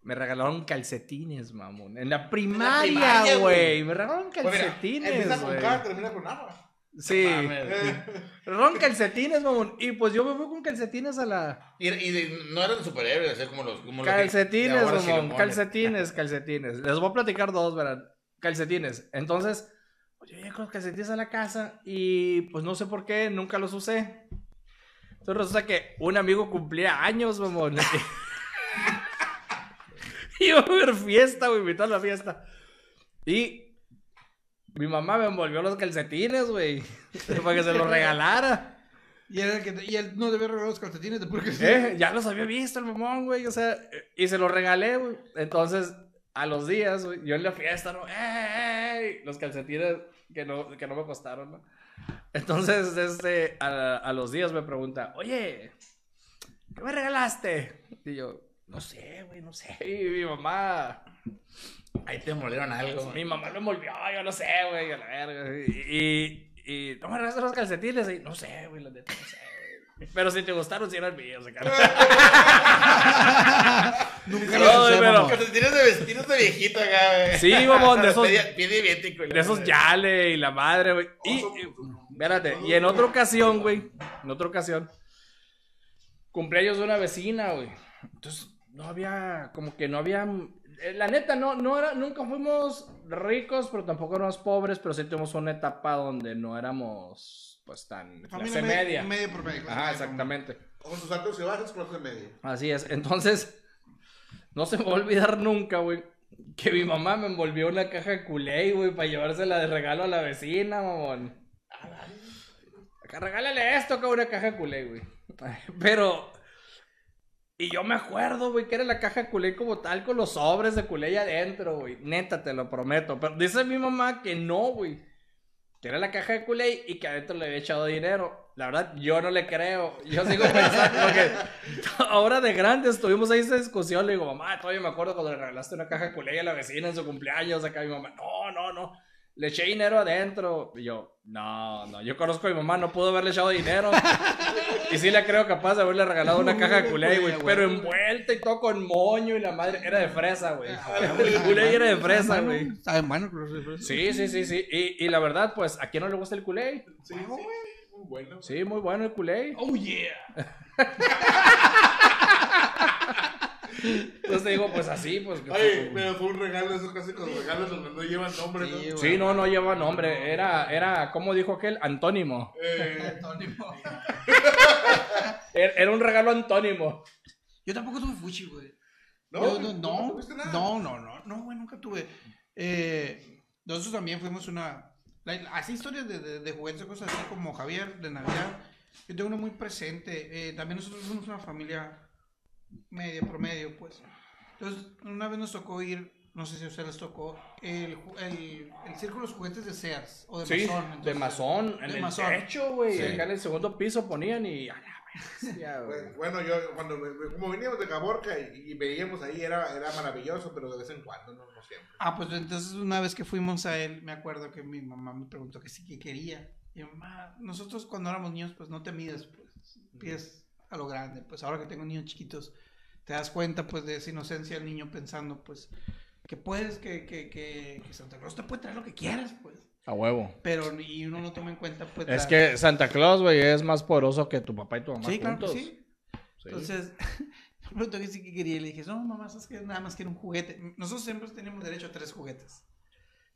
Me regalaron calcetines, mamón. En la primaria, güey. Me regalaron Pues mira, calcetines, Empieza con. K, termina con agua. Sí. Mames. Eh, Regalaron calcetines, mamón. Y pues yo me fui con calcetines a la... Y, y de- no eran superhéroes, así como los. Como los que- Calcetines, sí mamón. Calcetines, calcetines. Les voy a platicar dos, ¿verdad? Calcetines. Entonces, pues, yo llegué con los calcetines a la casa y pues no sé por qué, nunca los usé. Entonces resulta que un amigo cumplía años, mamón. Iba a haber fiesta, güey, invitó a la fiesta. Y mi mamá me envolvió los calcetines, güey, para que se los regalara. Y, era el que, y él no debía regalar los calcetines de puro que Eh, ya los había visto el mamón, güey. O sea, y se los regalé, güey. Entonces, a los días, güey, yo en la fiesta, ¿no? Los calcetines que no, que no me costaron, ¿no? Entonces, este, a, a los días me pregunta, oye, ¿qué me regalaste? Y yo, no sé, güey, no sé. Y mi mamá, Ahí te molieron algo. mi mamá lo envolvió, yo no sé, güey, a la verga. Y, y, y ¿no me los calcetines? Y no sé, güey, neta, no sé. güey. Pero si te gustaron, si eran míos. acá. Nunca No, lo hacemos, pero-. Calcetines de vestidos de viejita acá, güey. Sí, mamón, de esos- y la De esos madre. yale y la madre, güey. Y, y- espérate, y en otra ocasión, güey, en otra ocasión, cumpleaños de una vecina, güey. Entonces, no había, como que no había, eh, la neta, no, no era, nunca fuimos ricos, pero tampoco éramos pobres, pero sí tuvimos una etapa donde no éramos, pues, tan Familia clase media. Medio promedio. clase Ajá, media, exactamente. Con sus altos y bajos, clase media. Así es. Entonces, no se me va a olvidar nunca, güey. Que mi mamá me envolvió una caja de culé, güey, para llevársela de regalo a la vecina, mamón. Acá, regálale esto, cabrón, una caja de culé, güey. Pero. Y yo me acuerdo, güey, que era la caja de culé como tal, con los sobres de culé ahí adentro, güey. Neta, te lo prometo. Pero dice mi mamá que no, güey. Que era la caja de culé y que adentro le había echado dinero. La verdad, yo no le creo. Yo sigo pensando, porque ahora de grandes tuvimos ahí esa discusión. Le digo, mamá, todavía me acuerdo cuando le regalaste una caja de culé a la vecina en su cumpleaños. Acá mi mamá, no, no, no. Le eché dinero adentro. Y yo, no, no. Yo conozco a mi mamá, no pudo haberle echado dinero. y sí le creo capaz de haberle regalado una caja de culé, güey. Pero envuelta y todo con moño y la madre. Era de fresa, güey. El culé era de fresa, güey. Sabe es Sí, sí, sí, sí. Y, y la verdad, pues, ¿a quién no le gusta el culé? Sí, sí, muy bueno. Sí, muy bueno el culé. Oh, yeah. Entonces te digo, pues así, pues. que- Oye, pero fue un regalo, esos clásicos regalos donde no llevan nombre, ¿no? Sí, Sí, no, no lleva nombre. Era, era, ¿cómo dijo aquel? Antónimo. Eh, Antónimo. Era, era un regalo antónimo. Yo tampoco tuve fuchi, güey. ¿No? Yo no, ¿No no, no, no, no, güey, nunca tuve. Eh, nosotros también fuimos una, así historias de, de, de juguetes, cosas así como Javier de Navidad. Yo tengo uno muy presente. Eh, también nosotros somos una familia media, promedio, pues. Entonces, una vez nos tocó ir, no sé si a ustedes les tocó, el, el, el círculo de los juguetes de Sears o de Sí, Mazón. de entonces, masón. En de el masón. techo, güey. Sí. Acá en el segundo piso ponían y. Bueno, yo cuando como veníamos de Caborca y, y veíamos ahí era, era maravilloso, pero de vez en cuando, no, no siempre. Ah, pues entonces una vez que fuimos a él, me acuerdo que mi mamá me preguntó que sí que quería. Y mamá, nosotros cuando éramos niños, pues no te mides, pues pides a lo grande. Pues ahora que tengo niños chiquitos, te das cuenta, pues, de esa inocencia del niño pensando, pues, que puedes, que, que, que, que Santa Claus te puede traer lo que quieras, pues. A huevo. Pero y uno no toma en cuenta, pues. Es la- que Santa Claus, güey, es más poderoso que tu papá y tu mamá Sí, claro que juntos. sí. Sí. Entonces, me preguntó que sí que quería. Y le dije, no, mamá, sabes que nada más quiero un juguete. Nosotros siempre tenemos derecho a tres juguetes.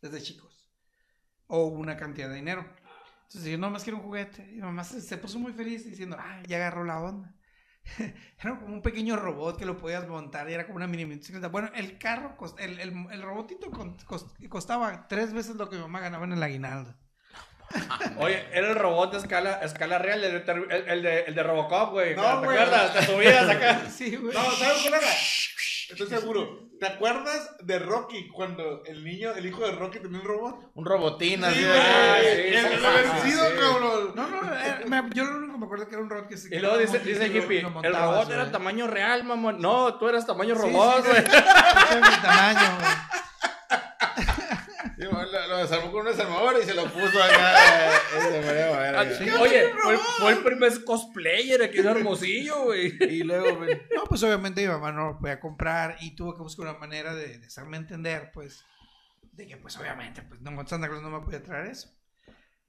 Desde chicos. O una cantidad de dinero. Entonces yo, no más quiero un juguete. Y mamá se, se puso muy feliz diciendo, ah, ya agarró la onda. era como un pequeño robot que lo podías montar y era como una mini bicicleta. Bueno, el carro, cost- el, el, el robotito cost- costaba tres veces lo que mi mamá ganaba en el aguinaldo. Oye, era el robot de escala, escala real, el, de- el, el de, el de Robocop, güey. No, ¿Te acuerdas? Te subías acá. Sí, güey. No, ¿sabes cuál era? Estoy seguro. ¿Te acuerdas de Rocky cuando el niño, el hijo de Rocky tenía un robot? Un robotín así Sí. Ah, sí, vencido, sí. cabrón. No, no, eh, me- yo lo único que me acuerdo que era un robot que se Y luego dice, dice hippie, lo el robot era tamaño real, mamón. No, tú eras tamaño Sí, robot, sí, güey. Tamaño, güey. Lo, desarmó con un desarmador y se lo puso acá. eh. Ah, sí, Oye, fue, fue el primer cosplayer aquí en Hermosillo, güey. Y luego, güey, No, pues obviamente mi mamá no lo podía comprar y tuvo que buscar una manera de, de hacerme entender, pues, de que pues obviamente, pues no, Santa Claus no me podía traer eso.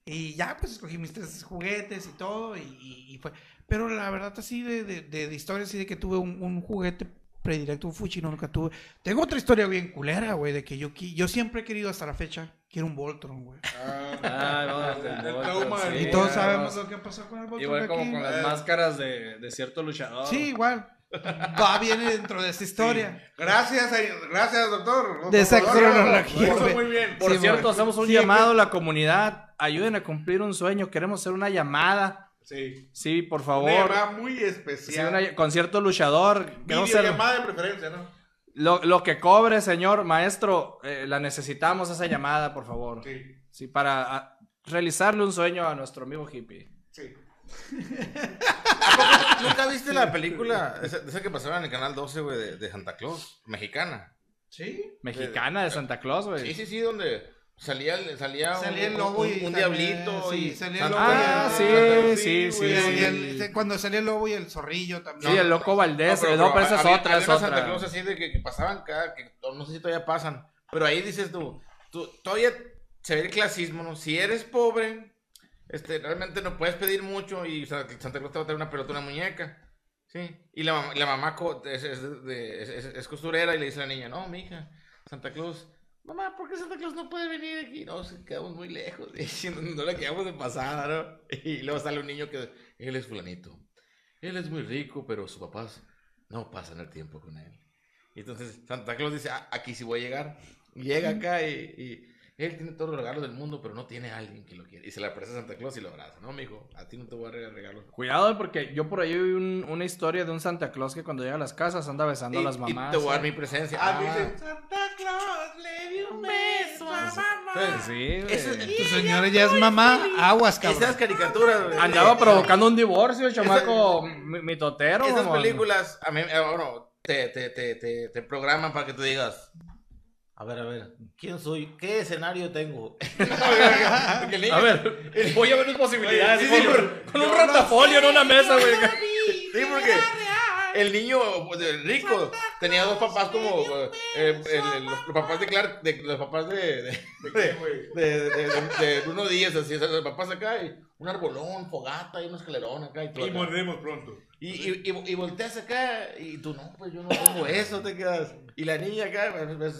Y ya, pues escogí mis tres juguetes y todo y, y- y fue. Pero la verdad así de, de, de, de historia así de que tuve un, un juguete predilecto, un Fuchi, no, nunca tuve. Tengo otra historia bien culera, güey, de que yo, yo siempre he querido hasta la fecha, quiero un Voltron, güey. Ah, no, el trauma sí, del- y todos sabemos lo que pasó con el Voltron. Igual de como aquí. con las máscaras de, de cierto luchador. Sí, igual. Va, viene dentro de esta historia. Gracias, eh, gracias, doctor. De esa cronología, muy bien. Por Sí, cierto, hacemos un Sí, llamado a la comunidad. Ayuden a cumplir un sueño. Queremos hacer una llamada. Sí. Sí, por Una favor. llamada muy Sí, especial. una- con cierto luchador. Queremos hacer- Videollamada de preferencia, ¿no? lo, lo que cobre, señor maestro, eh, la necesitamos esa llamada, por favor. Sí, Sí, para ah, realizarle un sueño a nuestro amigo hippie. sí. ¿Nunca viste la película? Esa, esa que pasaba en el canal 12, güey, de, de Santa Claus, mexicana. ¿Sí? Mexicana de Santa Claus, güey. Sí, sí, sí, donde, salía, el- salía, Salía el un, lobo un- y un también, diablito sí, y salía el lobo y Ah, sí, sí, sí, el- el- cuando salía el lobo y el zorrillo también. Sí, el loco Valdés. pero- No, pero esa es había- otra, había es unos Santa otra. Claus así de que, que pasaban cada, que no sé si todavía pasan, pero ahí dices tú, tú todavía se ve el clasismo, ¿no? Si eres pobre, este, realmente no puedes pedir mucho y o sea, que Santa Claus te va a traer una pelota, una muñeca, ¿sí? Y la, mamá- la mamá co- es, es- de- es- es- es costurera y le dice a la niña, no, mi hija, Santa Claus... Mamá, ¿por qué Santa Claus no puede venir aquí? No, se quedamos muy lejos. No, no le quedamos de pasada. Y luego sale un niño que él es fulanito. Él es muy rico, pero sus papás no pasan el tiempo con él. Y entonces Santa Claus dice, "Ah, aquí sí voy a llegar. Llega acá y él tiene todos los regalos del mundo, pero no tiene a alguien que lo quiere. Y se le aparece a Santa Claus y lo abraza. No, mijo, a ti no te voy a regalar regalos. Cuidado, porque yo por ahí vi un- una historia de un Santa Claus que cuando llega a las casas anda besando Y, a las y mamás. te voy a dar ¿eh? mi presencia. Ah, Ah, dice, Santa Claus le dio un beso a mamá. Sí, güey. Ese- Tu señora ya es mamá, aguas, cabrón. Esas caricaturas, güey. Andaba provocando un divorcio, el chamaco mi- mitotero. Esas mamón. películas, a mí, eh, bueno, te, te, te, te, te programan para que tú digas, a ver, a ver, ¿quién soy? ¿Qué escenario tengo? Porque el niño- A ver, voy a ver mis posibilidades. Sí, sí, con, con un rotafolio en una mesa, güey. Sí, porque el niño pues, el rico tenía dos papás como eh, eh, el- el- los, los papás de Clark, de, los papás de de, de, de, de- de- de Bruno Díaz, así, o sea, los papás acá y un arbolón, fogata y un escalerón acá y todo. y acá. moriremos pronto. Y, y, y, y volteas acá y tú, no, pues yo no tengo eso, te quedas. Y la niña acá, pues,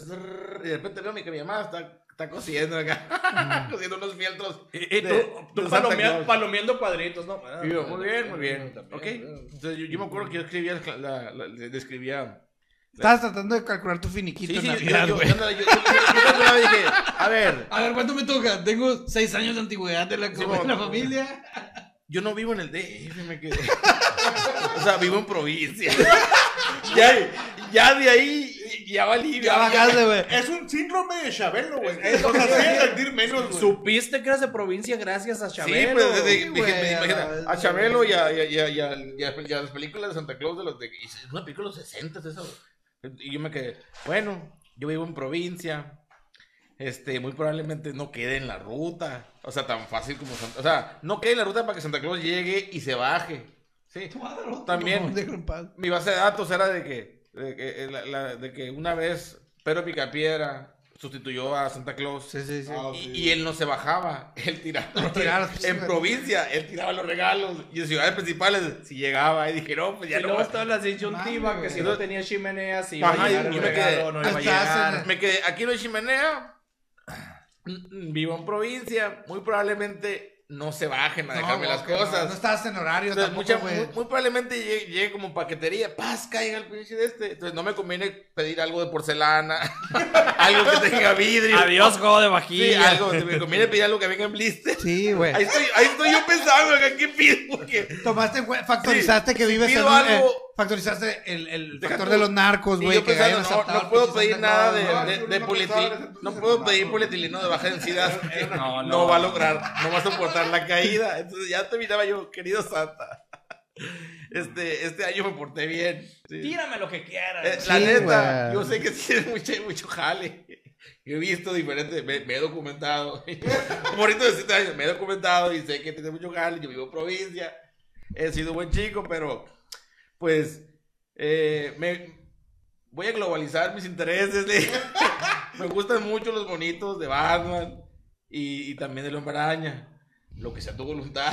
y de repente veo mi- que mi mamá está, está cosiendo acá, cosiendo unos fieltros. Y, y de- tú, de tú Santa palomea- palomeando cuadritos, ¿no? Y yo, muy bien, muy bien. Ok. Entonces yo, yo me acuerdo que yo escribía, la, la, la- describía. Estabas tratando de calcular tu finiquito Sí, en sí, yo, Navidad, yo, güey. yo yo- yo- dije, a ver, A ver, ¿cuánto me toca? Tengo seis años de antigüedad de la, Sí, de la familia. Yo no vivo en el DF, me quedé. O sea, vivo en provincia. Ya, ya de ahí, ya valí. Ya bajaste, güey. Es un síndrome de Chabelo, güey. Eso me hace sentir menos, güey. Supiste que eras de provincia gracias a Sí, Chabelo. pues Sí, dije, güey, me- vez, a Chabelo y a, y, a, y, a, y, a, y a- y a las películas de Santa Claus de los de, es una película de los 60 eso. Y yo me quedé, bueno, yo vivo en provincia. Este, muy probablemente no quede en la ruta. O sea, tan fácil como Santa, o sea, no quede en la ruta para que Santa Claus llegue y se baje. Sí. También mi base de datos era de que, de que, eh, la- la- de que una vez Pedro Picapiedra sustituyó a Santa Claus. Sí, sí, sí. Ah, Y, sí. y él no se bajaba, él tiraba. los tiraba, en provincia, él tiraba los regalos. Y en ciudades principales, si llegaba, y dije, no, pues ya Y no. luego estaba la disyuntiva que si no tenía chimenea, si iba Ajá, a llegar y el yo me regalo, quedé, no iba a llegar. Me quedé, aquí no hay chimenea. Mm, Vivo en provincia, muy probablemente no se bajen a dejarme No, las cosas. No, no estabas en horario Entonces, tampoco, mucha- güey. muy, muy probablemente llegue, llegue como paquetería, paz, caiga el pinche de este. Entonces no me conviene pedir algo de porcelana, algo que tenga vidrio. Adiós, juego de Sí, vajilla. algo, me conviene pedir algo que venga en blister. Sí, güey. Ahí estoy, ahí estoy yo pensando, ¿qué pido? Porque Tomaste, factorizaste Sí, que si vives en pido un, algo- eh, factorizaste el, el factor tú. de los narcos, güey, no, puedo pedir nada de, ¿no? de, no, de puedo pedir no. polietileno de baja densidad No, no, no. va a lograr, no va a soportar la caída. Entonces ya terminaba yo, querido Santa. Este, este año me porté bien. Sí. Tírame lo que quieras. Eh, la neta, yo sé que tiene mucho, mucho jale. Yo he visto diferentes, me, me he documentado. Ahorita de 7 años, me he documentado y sé que tiene mucho jale. Yo vivo en provincia. He sido buen chico, pero pues eh, me voy a globalizar mis intereses. me gustan mucho los bonitos de Batman y, y también el Hombre Araña. Lo que sea tu voluntad.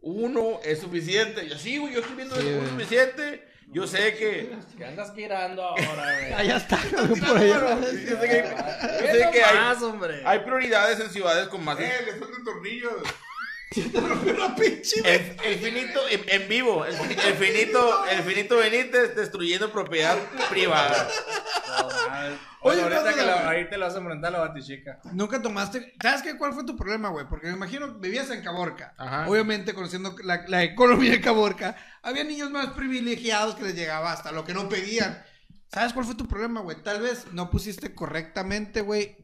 Uno es suficiente. Yo sí, güey, yo estoy viendo Sí, uno es suficiente. Yo sé que ¿Qué andas girando ahora, güey? Allá está, güey, por allá. Yo sé que, yo sé que hay, más, hombre. hay prioridades en ciudades con más. Eh, le faltan tornillos. El, el finito, en, en vivo, el, el finito, el finito Benítez destruyendo propiedad privada. Oye, Oye, ahorita no, que no, la- no. ahí te lo vas a enfrentar a la batichica. Nunca tomaste. ¿Sabes qué? ¿Cuál fue tu problema, güey? Porque me imagino vivías en Caborca. Ajá. Obviamente, conociendo la, la economía de Caborca, había niños más privilegiados que les llegaba hasta lo que no pedían. ¿Sabes cuál fue tu problema, güey? Tal vez no pusiste correctamente, güey,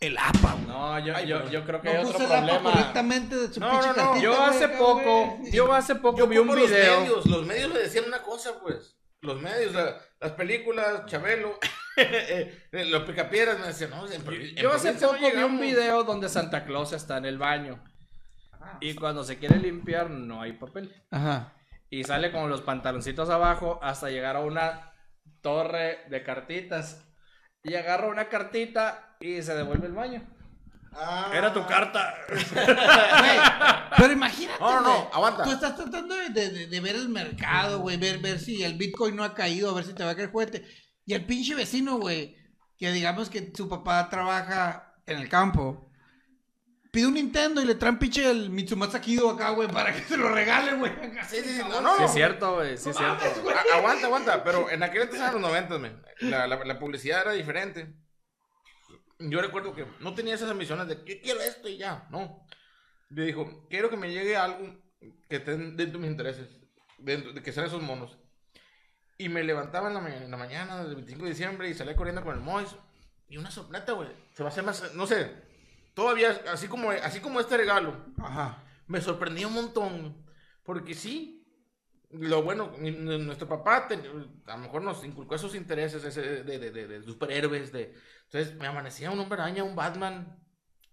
el APA, güey. No, yo, Ay, yo, yo creo que No hay puse otro el APA problema. correctamente de su No, no, no. cartita, Yo hace poco, yo hace poco Yo vi un los video. medios, los medios me decían una cosa, pues. Los medios, la- las películas, Chabelo. Eh, los picapiedras me decían, no, en, Yo hace no poco vi un llegamos". video donde Santa Claus está en el baño. Y cuando se quiere limpiar, no hay papel. Ajá. Y sale con los pantaloncitos abajo hasta llegar a una torre de cartitas. Y agarra una cartita y se devuelve el baño. Ah. Era tu carta. Güey, pero imagínate, No, no, no, güey. aguanta. Tú estás tratando de, de- de ver el mercado, güey, ver, ver si el Bitcoin no ha caído, a ver si te va a caer juguete. Y el pinche vecino, güey, que digamos que su papá trabaja en el campo, pide un Nintendo y le traen pinche el Mitsumatsu Kido acá, güey, para que se lo regale, güey. Sí, sí, sí, no, no, Sí, es cierto, güey. Sí, es cierto. A- aguanta, aguanta, pero en aquel entonces eran los noventas, men. La, la, la publicidad era diferente. Yo recuerdo que no tenía esas ambiciones de que quiero esto y ya, no. Yo dijo, quiero que me llegue algo que esté dentro de mis intereses, dentro de que sean esos monos. Y me levantaba en la, ma- en la mañana del 25 de diciembre y salía corriendo con el Mois. Y una sopleta, güey. Se va a hacer más, no sé. Todavía, así como, así como este regalo, Ajá. me sorprendió un montón. Porque sí, lo bueno, nuestro papá a lo mejor nos inculcó esos intereses ese de, de, de- de superhéroes. De, entonces me amanecía un hombre araña, un Batman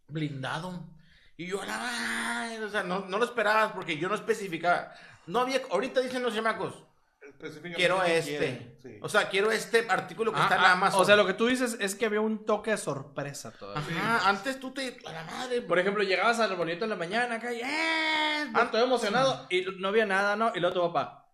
blindado. Y yo, "Ay", o sea, no, no lo esperabas porque yo no especificaba. No había, ahorita dicen los chamacos, quiero este. sí. O sea, quiero este artículo que Ah, está en ah, Amazon. o sea, lo que tú dices es que había un toque de sorpresa todavía. Ajá, antes tú te, a la madre, Por ejemplo, llegabas al bonito en la mañana acá y ¡eh! Estoy emocionado y no había nada, ¿no? Y luego tu papá.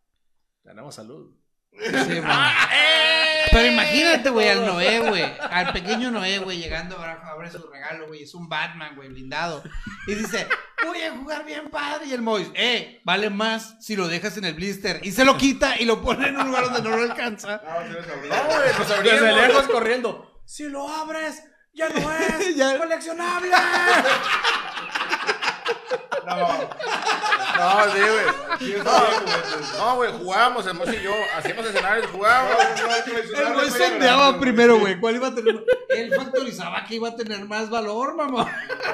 Tenemos salud. Sí, güey. ¡Ah, eh! Pero imagínate, güey, al Noé, güey. Al pequeño Noé, güey, llegando abajo, abre su regalo, güey. Es un Batman, güey, blindado. Y dice, voy a jugar bien padre. Y el Mois, eh, vale más si lo dejas en el blister. Y se lo quita y lo pone en un lugar donde no lo alcanza. No, hablé. No, güey, nos Desde lejos corriendo. Si lo abres, ya no es Ya. coleccionable. No, No, sí, güey. No, güey, jugábamos, el Mois y yo, hacíamos escenarios, jugábamos. El coleccionable Mois fue sondeaba primero, güey. ¿Cuál iba a tener? Él factorizaba que iba a tener más valor, mamá.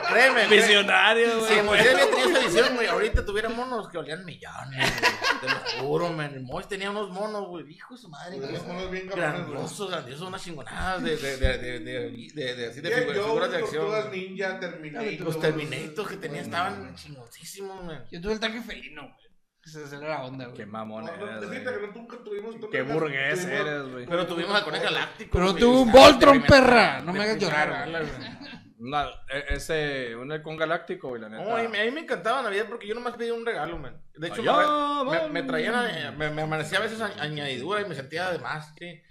Créeme. Visionario, Si güey. Moisés había tenido esa visión, güey, ahorita tuviéramos monos que olían millones, güey. Te lo juro, man. El Mois tenía unos monos, güey, hijo de su madre, Unos güey. monos bien cabrones, güey. Grandiosos, grandiosos, unas chingonadas de, de, de, de, de, de, de- así de figuras de acción. Ninja, Terminator. Los Terminators que tenía estaban chingoncísimos, man. Yo tuve el traje felino, güey. Esa era la onda, güey. Qué mamón No, eres, güey. no, nunca tuvimos Qué burgués eres, güey. Pero tuvimos al Conejo Galáctico. Pero güey, tuvo un Voltron, perra. No me hagas llorar, gala, güey. No, e- ese, un halcón galáctico, güey, la neta. No, a mí, a mí me encantaba Navidad porque yo nomás pedía un regalo, man. De hecho, Allá me, me, van. me traían, a- me, me amanecía a veces a- añadidura y me sentía de más, sí.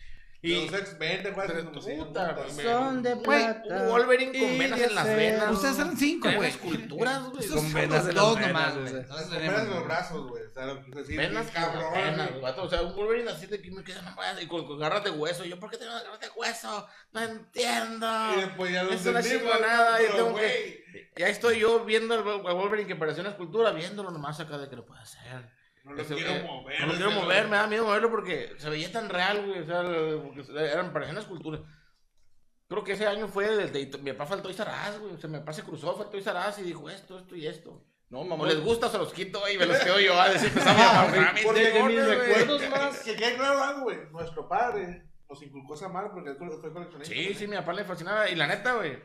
Y, Los puta, puta, me- Son de Güey, plata un Wolverine con y venas en las venas. Ustedes eran cinco, güey. esculturas, güey. Con venas los en dos nomás, venas, güey. venas en los brazos, güey. O sea, lo que se Venas cabrón. venas, güey. O sea, un Wolverine así de que me queda nomás y con, con garras de hueso. Y yo, ¿por qué tengo garras de hueso? No entiendo. Y después ya lo Es una chingonada. Y tengo güey, que. Ya estoy yo viendo al Wolverine que parecía una escultura, viéndolo nomás acá de que lo puede hacer. No lo quiero eh, mover. No lo quiero mover, me da miedo moverlo porque se veía tan real, güey. O sea, porque eran, parecían una escultura. Creo que ese año fue el de, mi papá faltó y Saraz, güey. O sea, mi papá se cruzó, faltó y Saraz y dijo esto, esto y esto. No, O mamá. les gusta, se los quito y me los quedo yo a decir que estaba mi mamá. mis Porque de mis recuerdos más. Que quede claro algo, güey. Nuestro padre nos inculcó esa madre porque él fue coleccionista. Sí, sí, mi papá le fascinaba. Y la neta, güey.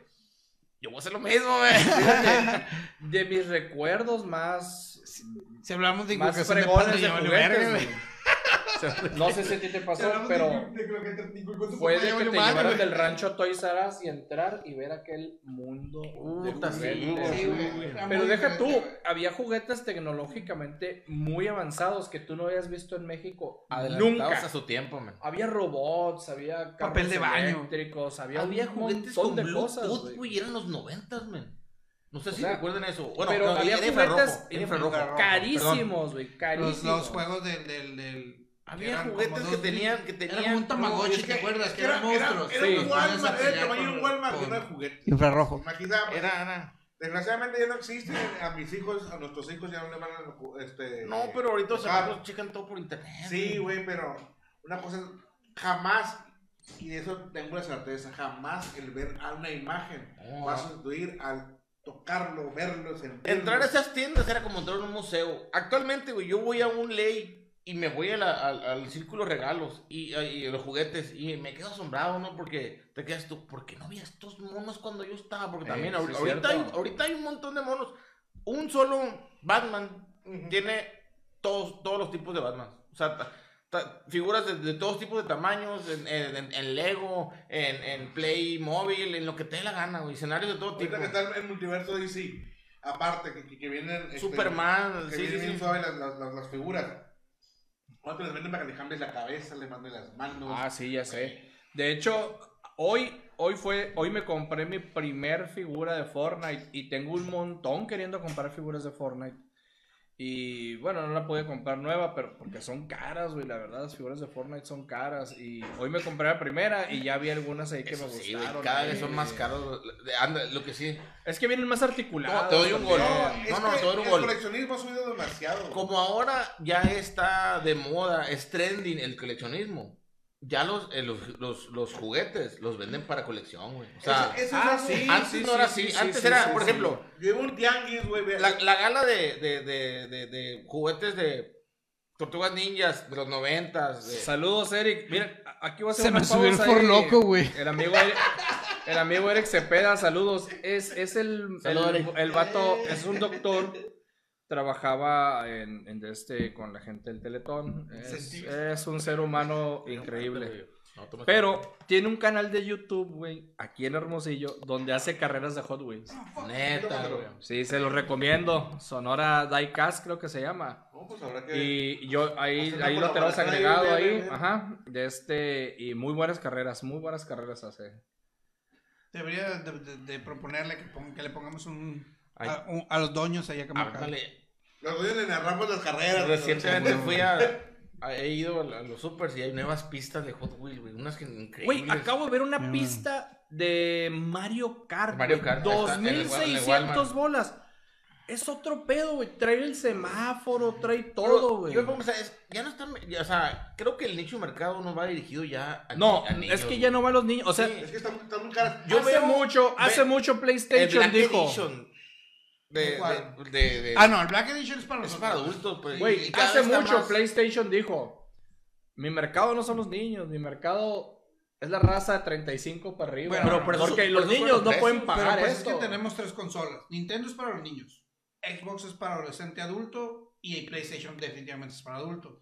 Yo voy a hacer lo mismo, güey. Fíjate, de mis recuerdos más, Si hablamos de más de juguetes. No sé si a ti te pasó, de- pero de que te fue de que llevaran del rancho Toys R Us y entrar y ver aquel mundo de Puta, sí, juguetes. güey. Sí, güey. Era Pero deja tú, había juguetes tecnológicamente muy avanzados que tú no habías visto en México Adelantados nunca. a su tiempo, man. Había robots, había carros Papel de baño. eléctricos, había, Había un juguetes montón con de Bluetooth, cosas, güey. güey. Eran los noventas, man. No sé O si sea, recuerdan eso. Bueno, pero no, había era juguetes infrarrojo, era infrarrojo. infrarrojo. Carísimos, güey, Los, carísimos. los juegos del. del, del Había juguetes que tenían, que Era tenían. como un Tamagotchi, ¿te acuerdas? Que era, eran monstruos. Era, Sí. un Walmart, era el tamaño de un Walmart con- lleno de juguetes. Infrarrojo. Imagínate, Era, era. Desgraciadamente ya no existen. A mis hijos, a nuestros hijos ya no le van a. Este, No, pero ahorita los chamacos checan todo por internet. Sí, güey, pero una cosa es, jamás, y de eso tengo la certeza, jamás el ver a una imagen No. va a sustituir al tocarlo, verlo, sentirlo. Entrar a esas tiendas era como entrar a un museo. Actualmente, güey, yo voy a un ley y me voy a la- al, al círculo regalos y, y los juguetes y me quedo asombrado, ¿no? Porque te quedas tú, ¿por qué no había estos monos cuando yo estaba? Porque Eh, también sí, ahorita, hay, ahorita hay un montón de monos. Un solo Batman tiene todos, todos los tipos de Batman. O sea, figuras de, de todos tipos de tamaños, en, en- Lego, en, en Play móvil, en lo que te dé la gana, güey. Escenarios de todo tipo. Ahorita que está el multiverso DC, aparte, que, que, que vienen. este, Superman, que sí, vienen sí, bien sí. suaves las, las, las, las figuras. Cuando les venden para que le cambies la cabeza, le manden las manos. Ah, sí, ya sé. De hecho, hoy, hoy fue, hoy me compré mi primer figura de Fortnite y tengo un montón queriendo comprar figuras de Fortnite. Y bueno, no la pude comprar nueva, pero porque son caras, güey, la verdad, las figuras de Fortnite son caras. Y hoy me compré la primera y ya vi algunas ahí que Eso me sí, gustaron. güey, cada vez son más caros. Anda, lo que sí. Es que vienen más articulados. No, te doy un gol. No, no, que te doy un el gol. coleccionismo ha subido demasiado. Como ahora ya está de moda, es trending el coleccionismo. Ya los, eh, los, los, los juguetes los venden para colección, güey. O sea, Eso- eso ah, es sí, antes sí, no era sí, así. sí, antes sí, era, sí, por sí. ejemplo, Yo iba un tianguis, güey. la, la gala de, de, de, de, de juguetes de tortugas ninjas de los noventas. de- Saludos, Eric. Miren, a- aquí va a ser Se una me subió el ahí. loco, güey. El amigo Eric, el amigo Eric Cepeda, saludos. Es, es el, Saludos, el, el vato, es un doctor. Trabajaba en, en este, con la gente del Teletón. Es, es un ser humano increíble. Pero tiene un canal de YouTube, güey, aquí en Hermosillo, donde hace carreras de Hot Wheels. Neta, güey. Sí, se los recomiendo. Sonora Diecast creo que se llama. No, pues habrá que. Y yo ahí, ahí lo tenemos ahí, agregado ahí, ajá, de este, y muy buenas carreras, muy buenas carreras hace. Debería de, de- de proponerle que, que le pongamos un. A, un- a los doños allá que marcan. Ándale. Los dueños le narramos las carreras. Recientemente fui a, a- He ido a, a los supers y hay nuevas pistas de Hot Wheels, güey. Unas que increíbles. Güey, acabo de ver una Mm. pista de Mario Kart, Mario Kart, ahí está, en el- en el 2600 Walmart. bolas. Es otro pedo, güey, trae el semáforo, trae todo, güey. Yo a pensar, es- ya no están. ya, o sea, creo que el nicho de mercado no va dirigido ya a No, a niños, es que ya no van los niños, o sea, Sí. Es que están, están muy caras. Yo hace veo- mucho, ve- hace mucho El PlayStation Black dijo, Edition de, ¿De cuál? de, de- de- Ah, no, el Black Edition es para es para adultos, pues. Güey, y hace mucho más- PlayStation dijo, mi mercado no son los niños, mi mercado es la raza de 35 para arriba. Bueno, pero por eso- porque por los niños no pueden Pero pagar pues es esto. que tenemos tres consolas. Nintendo es para los niños. Xbox es para adolescente adulto. Y PlayStation definitivamente es para adulto.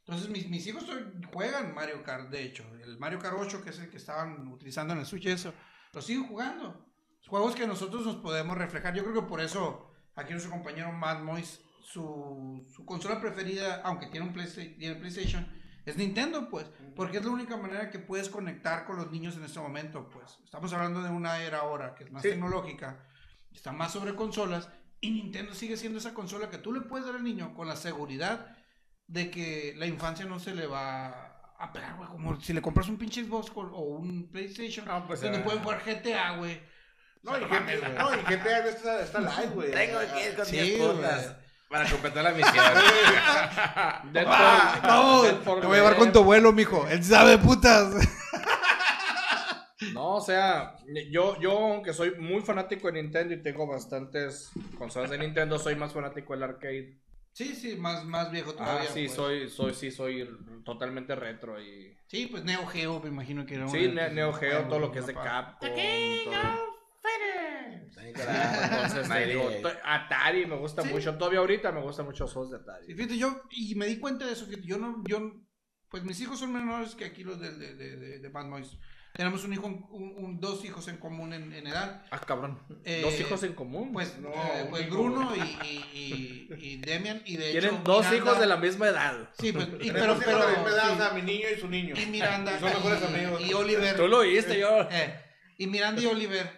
Entonces mis, mis hijos juegan Mario Kart, de hecho. El Mario Kart 8, que es el que estaban utilizando en el Switch, eso. Lo siguen jugando. Juegos que nosotros nos podemos reflejar. Yo creo que por eso aquí nuestro compañero Matt Mois, su, su consola preferida, aunque tiene un PlayStation, es Nintendo, pues. Porque es la única manera que puedes conectar con los niños en este momento, pues. Estamos hablando de una era ahora que es más Sí. tecnológica, está más sobre consolas, y Nintendo sigue siendo esa consola que tú le puedes dar al niño con la seguridad de que la infancia no se le va a pegar, güey. Como si le compras un pinche Xbox o un PlayStation, No, pues, donde ah. pueden jugar GTA, güey. No, y GTA, no, y GTA está, está live, güey. Tengo que ir con Sí, 10 güey. putas para completar la misión. Ah, no, Dead for te voy a llevar con tu abuelo, mijo. Él sabe putas. No, o sea, yo, yo aunque soy muy fanático de Nintendo y tengo bastantes consolas de Nintendo, soy más fanático del arcade. Sí, sí, más, más viejo Ah, todavía. sí, pues. soy, soy, sí, soy totalmente retro y... Sí, pues Neo Geo, me imagino que era Sí, una- Ne- Neo Geo, todo lo que es de papá. Capcom. todo. Entonces, te digo, to- Atari me gusta Sí. mucho. Todavía ahorita me gustan mucho los juegos de Atari. fíjate, yo, y me di cuenta de eso, que yo no, yo, pues mis hijos son menores que aquí los de, de, de, de, de Bad Boys. Tenemos un hijo, un, un- dos hijos en común en, en edad. Ah, cabrón. Eh, Dos hijos en común. Pues, No, eh, pues Bruno y, y, y, y Demian, y de Tienen hecho... dos Miranda- hijos de la misma edad. Sí, pues, y, pero, hijos pero, de la misma edad, sí. o sea, mi niño y su niño. y Miranda Son mejores y, amigos. y Oliver. Tú lo oíste, yo. eh, y Miranda y Oliver.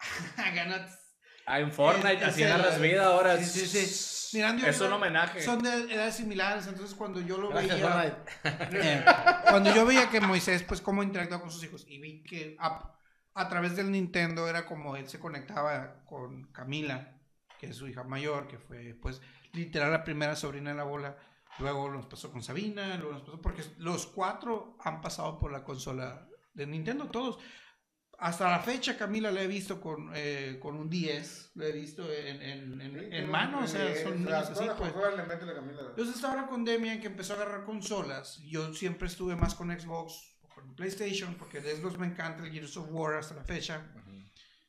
Ah, en Fortnite, Es- así es el- narras vida ahora. Sí, sí, sí. Es un homenaje. Son de edades similares, entonces cuando yo lo Gracias, veía. Fortnite. Eh, cuando yo veía que Moisés, pues, cómo interactuaba con sus hijos y vi que a, a través del Nintendo era como él se conectaba con Camila, que es su hija mayor, que fue, pues, literal la primera sobrina de la bola. Luego nos pasó con Sabina, luego nos pasó, porque los cuatro han pasado por la consola de Nintendo, todos. Hasta la fecha Camila la he visto con, eh, con un 10, la he visto en, en, en, en mano, o sea, son niños así, pues. Entonces ahora con Demian que empezó a agarrar consolas, yo siempre estuve más con Xbox o con PlayStation, porque de Xbox me encanta el Gears of War hasta la fecha.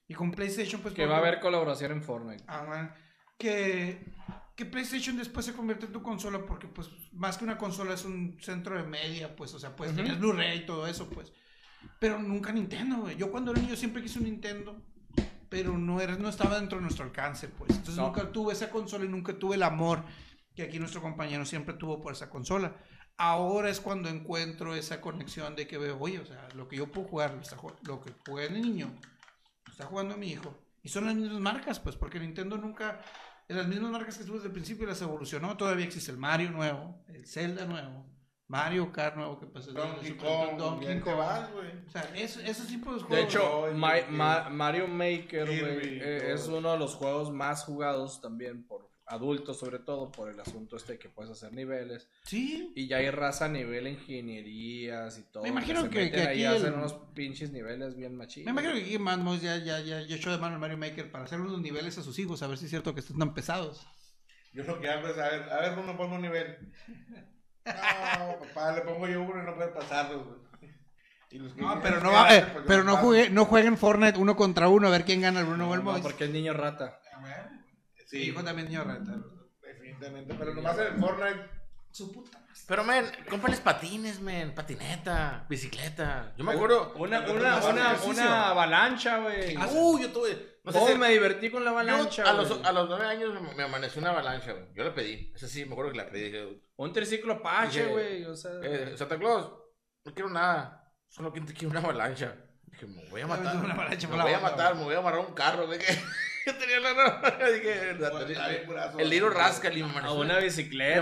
Y con PlayStation pues... Que va a haber colaboración en Fortnite. Ah, que, que PlayStation después se convierte en tu consola porque pues más que una consola es un centro de media, pues, o sea, pues Ujú. tienes Blu-ray y todo eso, pues. Pero nunca Nintendo, güey. Yo cuando era niño siempre quise un Nintendo, pero no, era, no estaba dentro de nuestro alcance, pues. Entonces No. nunca tuve esa consola y nunca tuve el amor que aquí nuestro compañero siempre tuvo por esa consola. Ahora es cuando encuentro esa conexión de que veo, oye, o sea, lo que yo puedo jugar, lo, está lo que de niño, lo está jugando mi hijo. Y son las mismas marcas, pues, porque Nintendo nunca, de las mismas marcas que tuvo desde el principio las evolucionó. Todavía existe el Mario nuevo, el Zelda nuevo, Mario Kart nuevo, que de Donkey Kong, Donkey Kong. vas, güey. O sea, es- esos tipos de De juegos. hecho, Ma- Kirby. Ma- Mario Maker, güey, eh, es eso. uno de los juegos más jugados también por adultos, sobre todo por el asunto este que puedes hacer niveles. sí, Y ya hay raza a nivel ingenierías y todo. Me imagino se que- que ahí aquí hacen el- unos pinches niveles bien machinos. me imagino que aquí Madmos ya, ya, ya, ya echó de mano el Mario Maker para hacer unos niveles a sus hijos, a ver si es cierto que están tan pesados. Yo lo que hago es, a ver, a ver, Bruno, ponme un nivel. No, papá, le pongo yo uno y no puede pasarlo, güey. Y los que No, pero no, va, eh, pues, pero no, juegue, no jueguen Fortnite uno contra uno a ver quién gana el Bruno o el No, porque es niño rata. Sí, hijo también niño rata. Definitivamente, pero nomás en el Fortnite. Su puta madre. Pero, men, cómprales patines, men. Patineta, bicicleta. Yo me acuerdo. Una, una, una, una avalancha, güey. Ah, Uy, yo tuve. No sé ¿Cómo si- me divertí con la yo avalancha, a, los, güey? a los nueve años me, me amaneció una avalancha, güey. Yo la pedí. Esa sí, me acuerdo que la pedí. Dije, Un triciclo Apache, güey. O sea, eh, Santa Claus, no quiero nada. Solo quiero quiero una avalancha. Dije, me voy a matar. me voy a matar, me voy a amarrar un carro. güey, que yo tenía la Dije, curazo. el Liro Rascal y me a amaneció. una bicicleta.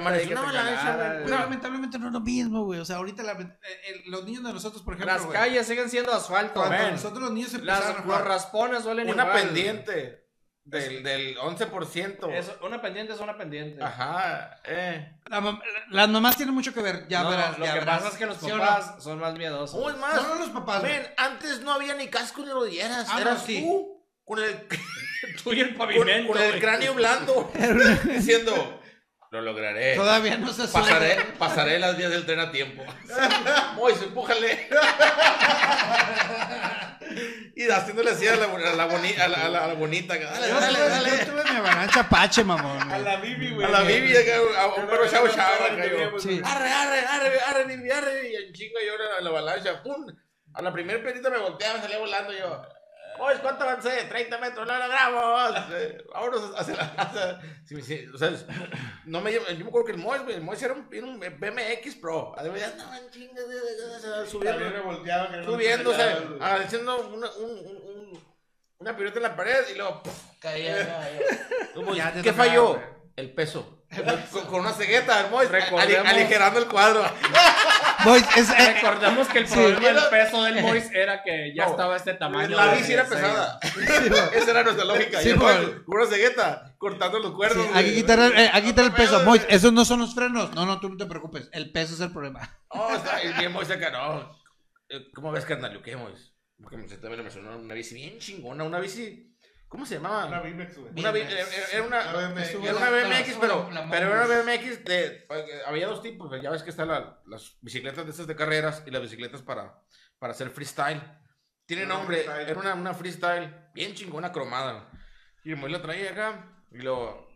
No. lamentablemente no es lo mismo, güey. O sea, ahorita la- eh, eh, los niños de nosotros, por ejemplo, Las calles siguen siendo asfalto, nosotros los niños Las, empezaron a los raspones suelen Una pendiente del, del 11%. Es- una pendiente es una pendiente. Ajá, eh. la las mamás tienen mucho que ver. Ya No, verás, lo ya que verás. pasa es que los ¿Sí o no? papás son más miedosos. ¿Cómo es más? No, no los papás, güey. Ven, antes no había ni casco ni rodilleras. Ah, no, Eras sí. tú con el, Tú y el con, pavimento. con el güey. cráneo blando diciendo, lo lograré. Todavía no se Pasaré, pasaré las vías del tren a tiempo. Mois, empújale. y haciéndole así a la, a la, boni- a la, a la- a la bonita. Dale, Yo, dale, dale. yo tuve mi avalancha Apache, mamón. A la Bibi, güey. A la Bibi, a un perro chavo chavo. Arre, arre, arre, arre, Bibi, arre. Y en chinga yo la, la avalancha. ¡Pum! A la primera piedrita me volteaba, me salía volando yo. Oye, ¿cuánto avancé? 30 metros, lo logramos. Eh, Vámonos hacia la. hacia- sí, sí, o sea, no me llevo- yo me acuerdo que el Mois, güey, el Mois era un, era un BMX Pro. Además, ya andaban chingas, subiendo, no me subiéndose, haciendo una, un, un, un- una pirueta en la pared y luego puf, caía. ¿Qué falló? El peso. Con, con una cegueta, el Mois, aligerando el cuadro. Es, eh, Recordemos que el Sí. problema del Era- peso del Mois era que ya No. estaba este tamaño. La bici era pesada. sí. Esa era nuestra lógica. Sí, y el por- Mois, con una cegueta, cortando los Sí, cuernos. hay que güey. quitar el, eh, quitar el peso. Mois, esos no son los frenos. No, no, tú no te preocupes. El peso es el problema. Oh, está, y bien Mois acá, no. Eh, ¿Cómo ves, carnal? ¿Qué, Mois? Porque me también me sonó una bici bien chingona, una bici. ¿Cómo se llamaba? Una Bimex, güey. Una, BMX. era, era una, BMX. Era una BMX, pero, pero era una. BMX de. eh, Había dos tipos, ya ves que están la- las bicicletas de estas de carreras y las bicicletas para, para hacer freestyle. Tiene Una nombre, freestyle. era una, una freestyle bien chingona cromada. Y el la traía acá y luego.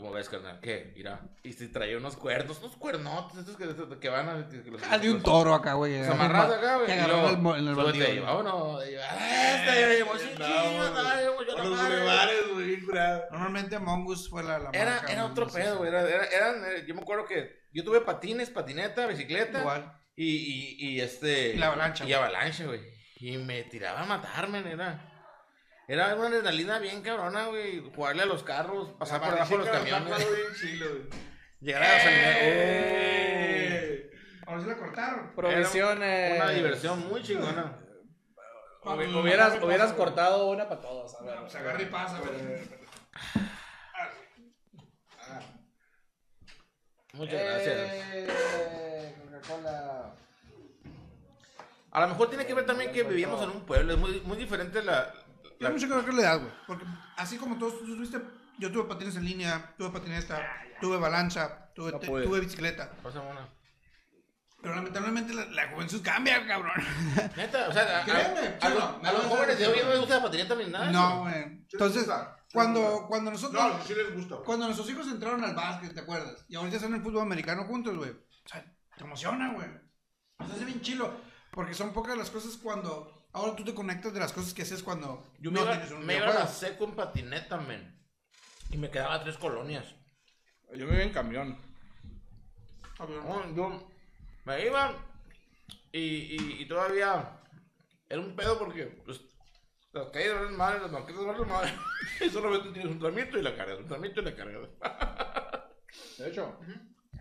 ¿Cómo ves, carnal? ¿Qué? Mira. Y se traía unos cuernos, unos cuernotes, estos que, que van a. que los- Ah, de un toro acá, güey. los amarrados acá, güey. Que en el baldío. y vámonos. "Ah, este, los madre". bulevares, güey. Normalmente Mongoose fue la, la Era, marca, era otro pedo, güey. Era, era- eran, eh, yo me acuerdo que yo tuve patines, patineta, bicicleta. Igual. Y, y, y este. Y la avalancha, Y avalancha, güey. Y me tiraba a matarme, era. Era una adrenalina bien cabrona, güey. Jugarle a los carros, pasar por debajo de los camiones. bien chilo, güey. Llegar a gasolinera. ¡Eh! Ahora sí la cortaron. Provisiones. Una diversión muy chingona. Hubi- Hubieras, hubieras cortado una para todos. A ver. Se agarra y pasa, güey. Muchas gracias. Eh, Coca-Cola. A lo mejor tiene que ver también que vivíamos en un pueblo, es muy, muy diferente la... Mucho que ver con la edad, güey. Porque así como todos tú tuviste, yo tuve patines en línea, tuve patineta, tuve balanza, tuve, No te- tuve bicicleta. Pásame una. Pero lamentablemente la, la juventud cambia, cabrón. Neta, o sea, Créeme, a- no, a los no, jóvenes de no, hoy no no. les gusta la patineta ni nada. No, güey. Entonces, cuando, cuando nosotros... No, sí les gusta. Cuando nuestros hijos entraron al básquet, ¿te acuerdas? Y ahorita están en el fútbol americano juntos, güey. O sea, te emociona, güey. O sea, es bien chilo. Porque son pocas las cosas cuando... Ahora tú te conectas de las cosas que haces cuando Yo no me iba, tienes un me iba a la seco en patineta, men. Y me quedaba a tres colonias. Yo me iba en camión. No, yo me iba y, y, y todavía era un pedo porque pues, las calles valen madre, las banquetas valen madre. Y solamente tienes un tramito y la cargas, un tramito y la cargas. De hecho.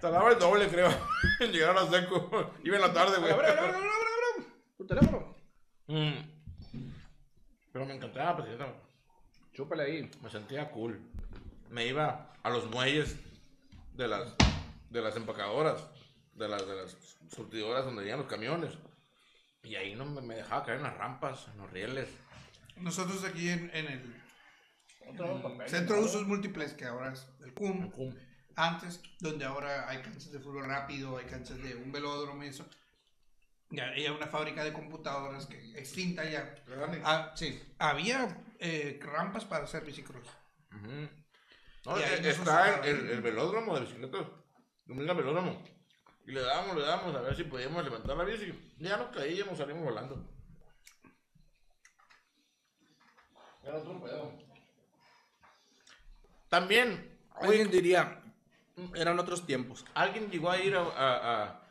Tardaba el doble, creo, en llegar a la seco. Iba en la tarde, güey. Tu teléfono. Mm. Pero me encantaba patineta. Chúpale ahí. Me sentía cool. Me iba a los muelles de las, de las empacadoras, de las, de las surtidoras donde llegan los camiones. Y ahí no me, me dejaba caer en las rampas, en los rieles. Nosotros aquí en, en el Centro de Usos Múltiples, que ahora es el CUM, Cum. antes, donde ahora hay canchas de fútbol rápido, hay canchas de un velódromo y eso. Ya había una fábrica de computadoras que extinta ya. Ah, sí, había eh, rampas para hacer bicicross. No, eh, está el, el, el velódromo de bicicletas. Domina el velódromo. Y le dábamos, le dábamos a ver si podíamos levantar la bici. Ya nos caíamos, salimos volando. Era otro pedo. También, Alguien diría, eran otros tiempos. alguien llegó a ir a, a, a,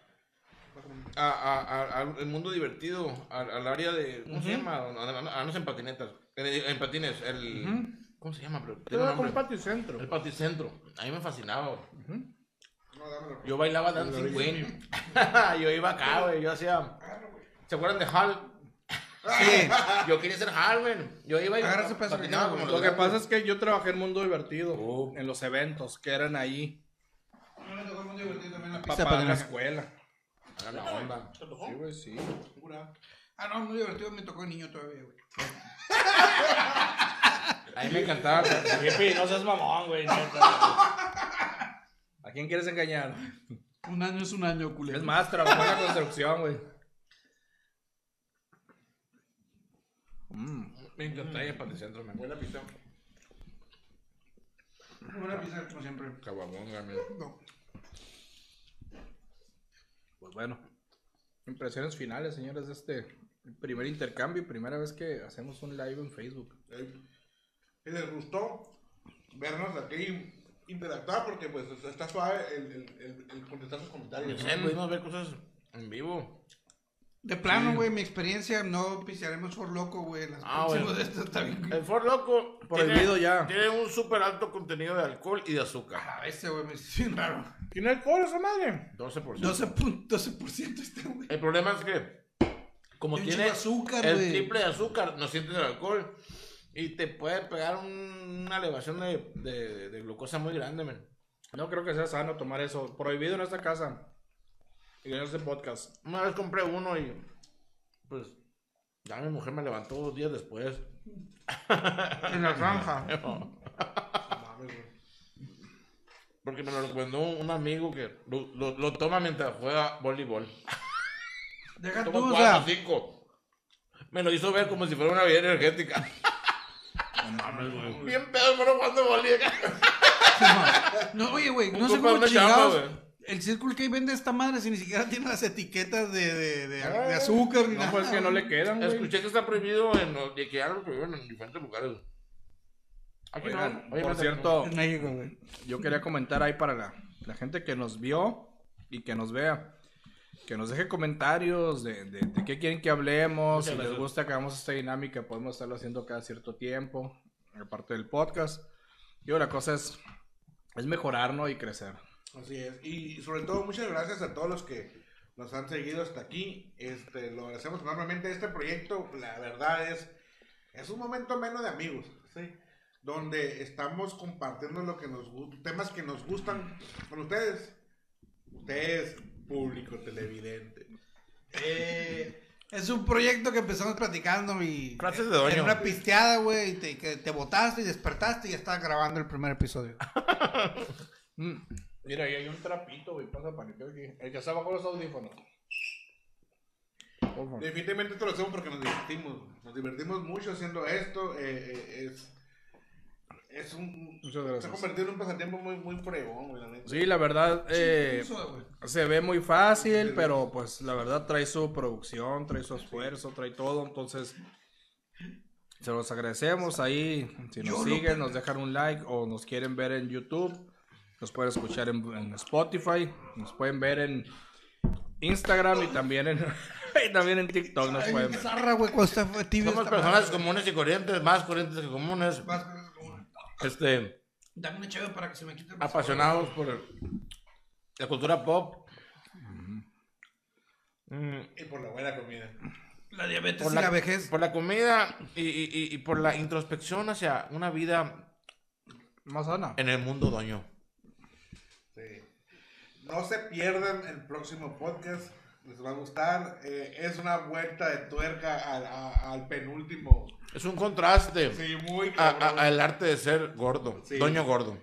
a- a- a- al mundo divertido, al, al área de. ¿Cómo se llama? A, a- a- no sé, en patinetas. En, en patines, el. ¿Cómo se llama? Pero un Era como. El paticentro. A mí me fascinaba. No, dámelo. Yo bailaba Dancing Queen. yo iba acá, güey. Yo hacía. ¿Se acuerdan de Hal? Sí, Yo quería ser Hal, güey. Yo iba y Agarra ese pedazo patinaba como no, Lo que pasa es que yo trabajé en Mundo Divertido. Oh. En los eventos que eran ahí. Mí me tocó muy divertido también la Para pista de la escuela. Era la onda. Sí, güey, sí. Ah, no, muy divertido, me tocó de niño todavía, güey. A mí me encantaba. Jefe, no seas mamón, güey. neta. ¿A quién quieres engañar? Un año es un año, culero. Es más, trabajó en la construcción, güey. Mm. Me encantaba ir al paticentro, me Buena pista. Buena pizza, como siempre. Caguabonga, me. No. Pues bueno. Impresiones finales, señores, de este primer intercambio y primera vez que hacemos un live en Facebook. Y les gustó vernos aquí interactuar porque pues está suave el, el, el, el contestar sus comentarios. sé, pudimos ver cosas en vivo. De plano, güey, mi experiencia, no pistearemos por loco, güey. Las Ah, próximas bueno. de estas está bien. El Ford Loco. Prohibido tiene- ya. Tiene un súper alto contenido de alcohol y de azúcar. A veces, güey, me siento raro. ¿Tiene alcohol esa madre? 12%. 12, pun- 12% está, güey. El problema es que, como tiene azúcar, el triple de azúcar, no sientes el alcohol. Y te puede pegar un- una elevación de, de, de glucosa muy grande, men. No creo que sea sano tomar eso. Prohibido en esta casa. Y en este podcast. Una vez compré uno y, pues, ya mi mujer me levantó dos días después. En la franja. Porque me lo recomendó un amigo que lo, lo- lo toma mientras juega voleibol. Deja tú, Toma o cuatro, sea. cinco. Me lo hizo ver como si fuera una bebida energética. Bien pedo, pero jugando voleibol. No, oye, güey, no sé cómo chamba, chingados. güey. El Circle K vende esta madre si ni siquiera tiene las etiquetas de, de, de, de azúcar ni No, nada. pues que no le quedan, güey. Escuché que está prohibido en los- de que ya lo prohíben en diferentes lugares. Aquí no, Oigan, oye, por no sé, cierto, En México, güey. yo quería comentar ahí para la, la gente que nos vio y que nos vea. Que nos deje comentarios de, de, de qué quieren que hablemos. Muchas si les gusta que hagamos esta dinámica, podemos estarlo haciendo cada cierto tiempo. Aparte del podcast. Digo, la cosa es, es mejorarnos y crecer. Así es. Y sobre todo, muchas gracias a todos los que nos han seguido hasta aquí. Este, lo agradecemos enormemente. Este proyecto, la verdad es, es un momento menos de amigos, ¿sí? Donde estamos compartiendo lo que nos temas que nos gustan con ustedes. Ustedes, público televidente. Eh, Es un proyecto que empezamos platicando y... Frases de doño. En una pisteada, güey, y te, que te botaste y despertaste y ya estabas grabando el primer episodio. Mm. Mira, ahí hay un trapito, güey. Pasa para aquí. El que está bajo los audífonos. Definitivamente esto lo hacemos porque nos divertimos. Nos divertimos mucho haciendo esto. eh, eh, es, es un. Se ha convertido en un pasatiempo muy, muy fregón, güey, la neta. Sí, la verdad, eh, se ve muy fácil, pero pues la verdad trae su producción, trae su esfuerzo, trae todo. Entonces, se los agradecemos ahí. Si nos siguen, nos dejan un like o nos quieren ver en YouTube, nos pueden escuchar en, en Spotify, nos pueden ver en Instagram y también en, y también en TikTok nos pueden ver. Zarra, güey. Somos personas madre. comunes y corrientes, más corrientes que comunes. Con eso, como- Este, Dame una chévere para que se me quite el apasionados por la cultura pop. Mm, Y por la buena comida. La diabetes por y la, la vejez. por la comida y, y- y- y por la introspección hacia una vida Más sana. en el mundo doño. No se pierdan el próximo podcast. Les va a gustar. Eh, es una vuelta de tuerca al, a- al penúltimo. Es un contraste Sí, muy al arte de ser gordo, Sí. doño gordo.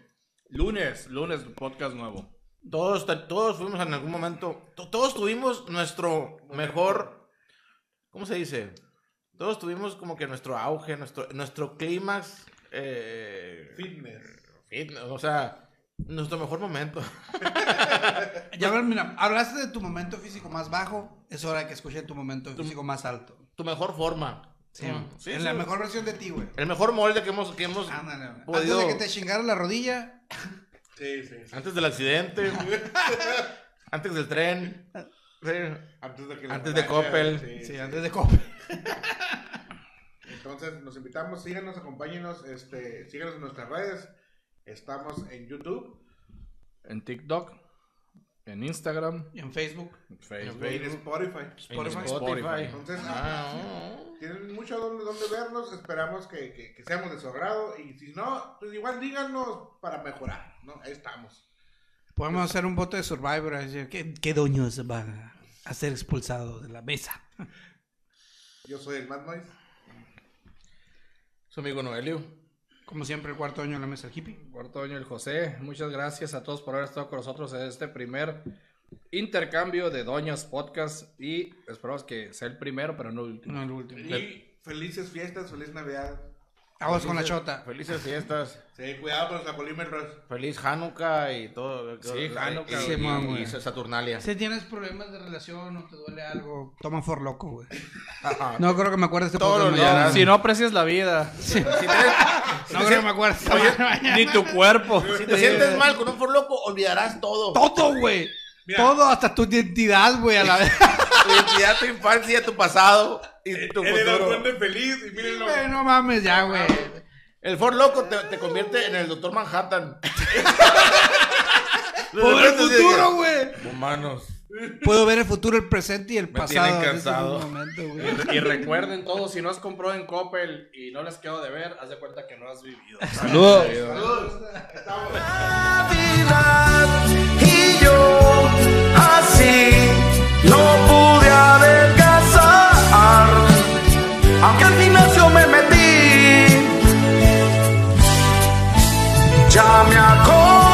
Lunes, lunes, podcast nuevo. Todos, todos fuimos en algún momento, to- todos tuvimos nuestro mejor, ¿cómo se dice? Todos tuvimos como que nuestro auge, nuestro, nuestro clímax, eh, Fitness. fitness, o sea, nuestro mejor momento. Ya, ver, mira, hablaste de tu momento físico más bajo. Es hora de que escuchen tu momento físico más alto. Tu mejor forma. Sí, Mm, sí, en sí. la mejor versión de ti, güey. El mejor molde que hemos, que hemos Ándale, güey. podido Antes de que te chingara la rodilla. Sí, sí. sí. antes del accidente, antes del tren, sí, Antes de que Antes de Coppel. Sí, Sí, sí. antes de cope. Entonces, los invitamos, síganos, acompáñenos, este, síganos en nuestras redes. Estamos en YouTube, En TikTok, en Instagram, en Facebook. en Facebook. en Spotify. en Spotify. Spotify. Entonces, Ah, oh. tienen mucho donde, donde vernos. Esperamos que, que, que seamos de su agrado. Y si no, pues igual díganos para mejorar. ¿no? Ahí estamos. Podemos hacer un voto de Survivor. ¿Qué, qué doños va a ser expulsado de la mesa? Yo soy el Mad Noise. Su amigo Noelio. Como siempre, el cuarto doño en la mesa, el hippie. Cuarto año el José. Muchas gracias a todos por haber estado con nosotros en este primer intercambio de Doñas Podcast. Y esperamos que sea el primero, pero no el último. No, el último. Y felices fiestas, feliz Navidad. Vamos con la chota. Felices fiestas. Sí, cuidado con los apolímetros. Feliz Hanukkah y todo. Sí, Hanukkah. Y, Sí, y- mamá, y güey. Saturnalia. Si tienes problemas de relación o te duele algo, toma for loco, güey. Ajá. No creo que me acuerdes de este Todo no. Si no aprecias la vida, Si te, No creo que me acuerdes. ni tu cuerpo. si te sientes mal con un for loco, olvidarás todo. Todo, güey. Mira. Todo, hasta tu identidad, güey, a la vez. Tu identidad, tu infancia, tu pasado y tu Él era el futuro. duende feliz y mírenlo. Güey, no mames, ya, güey. El for loco te, te convierte en el doctor Manhattan. Puedo ver el futuro, güey. Humanos. Puedo ver el futuro, el presente y el Me pasado. tienen en cansado. este momento, güey. Y recuerden todos, si no has comprado en Coppel y no les quedo de ver, haz de cuenta que no has vivido. Saludos. Navidad y yo así. No pude adelgazar, aunque al gimnasio me metí, ya me acordé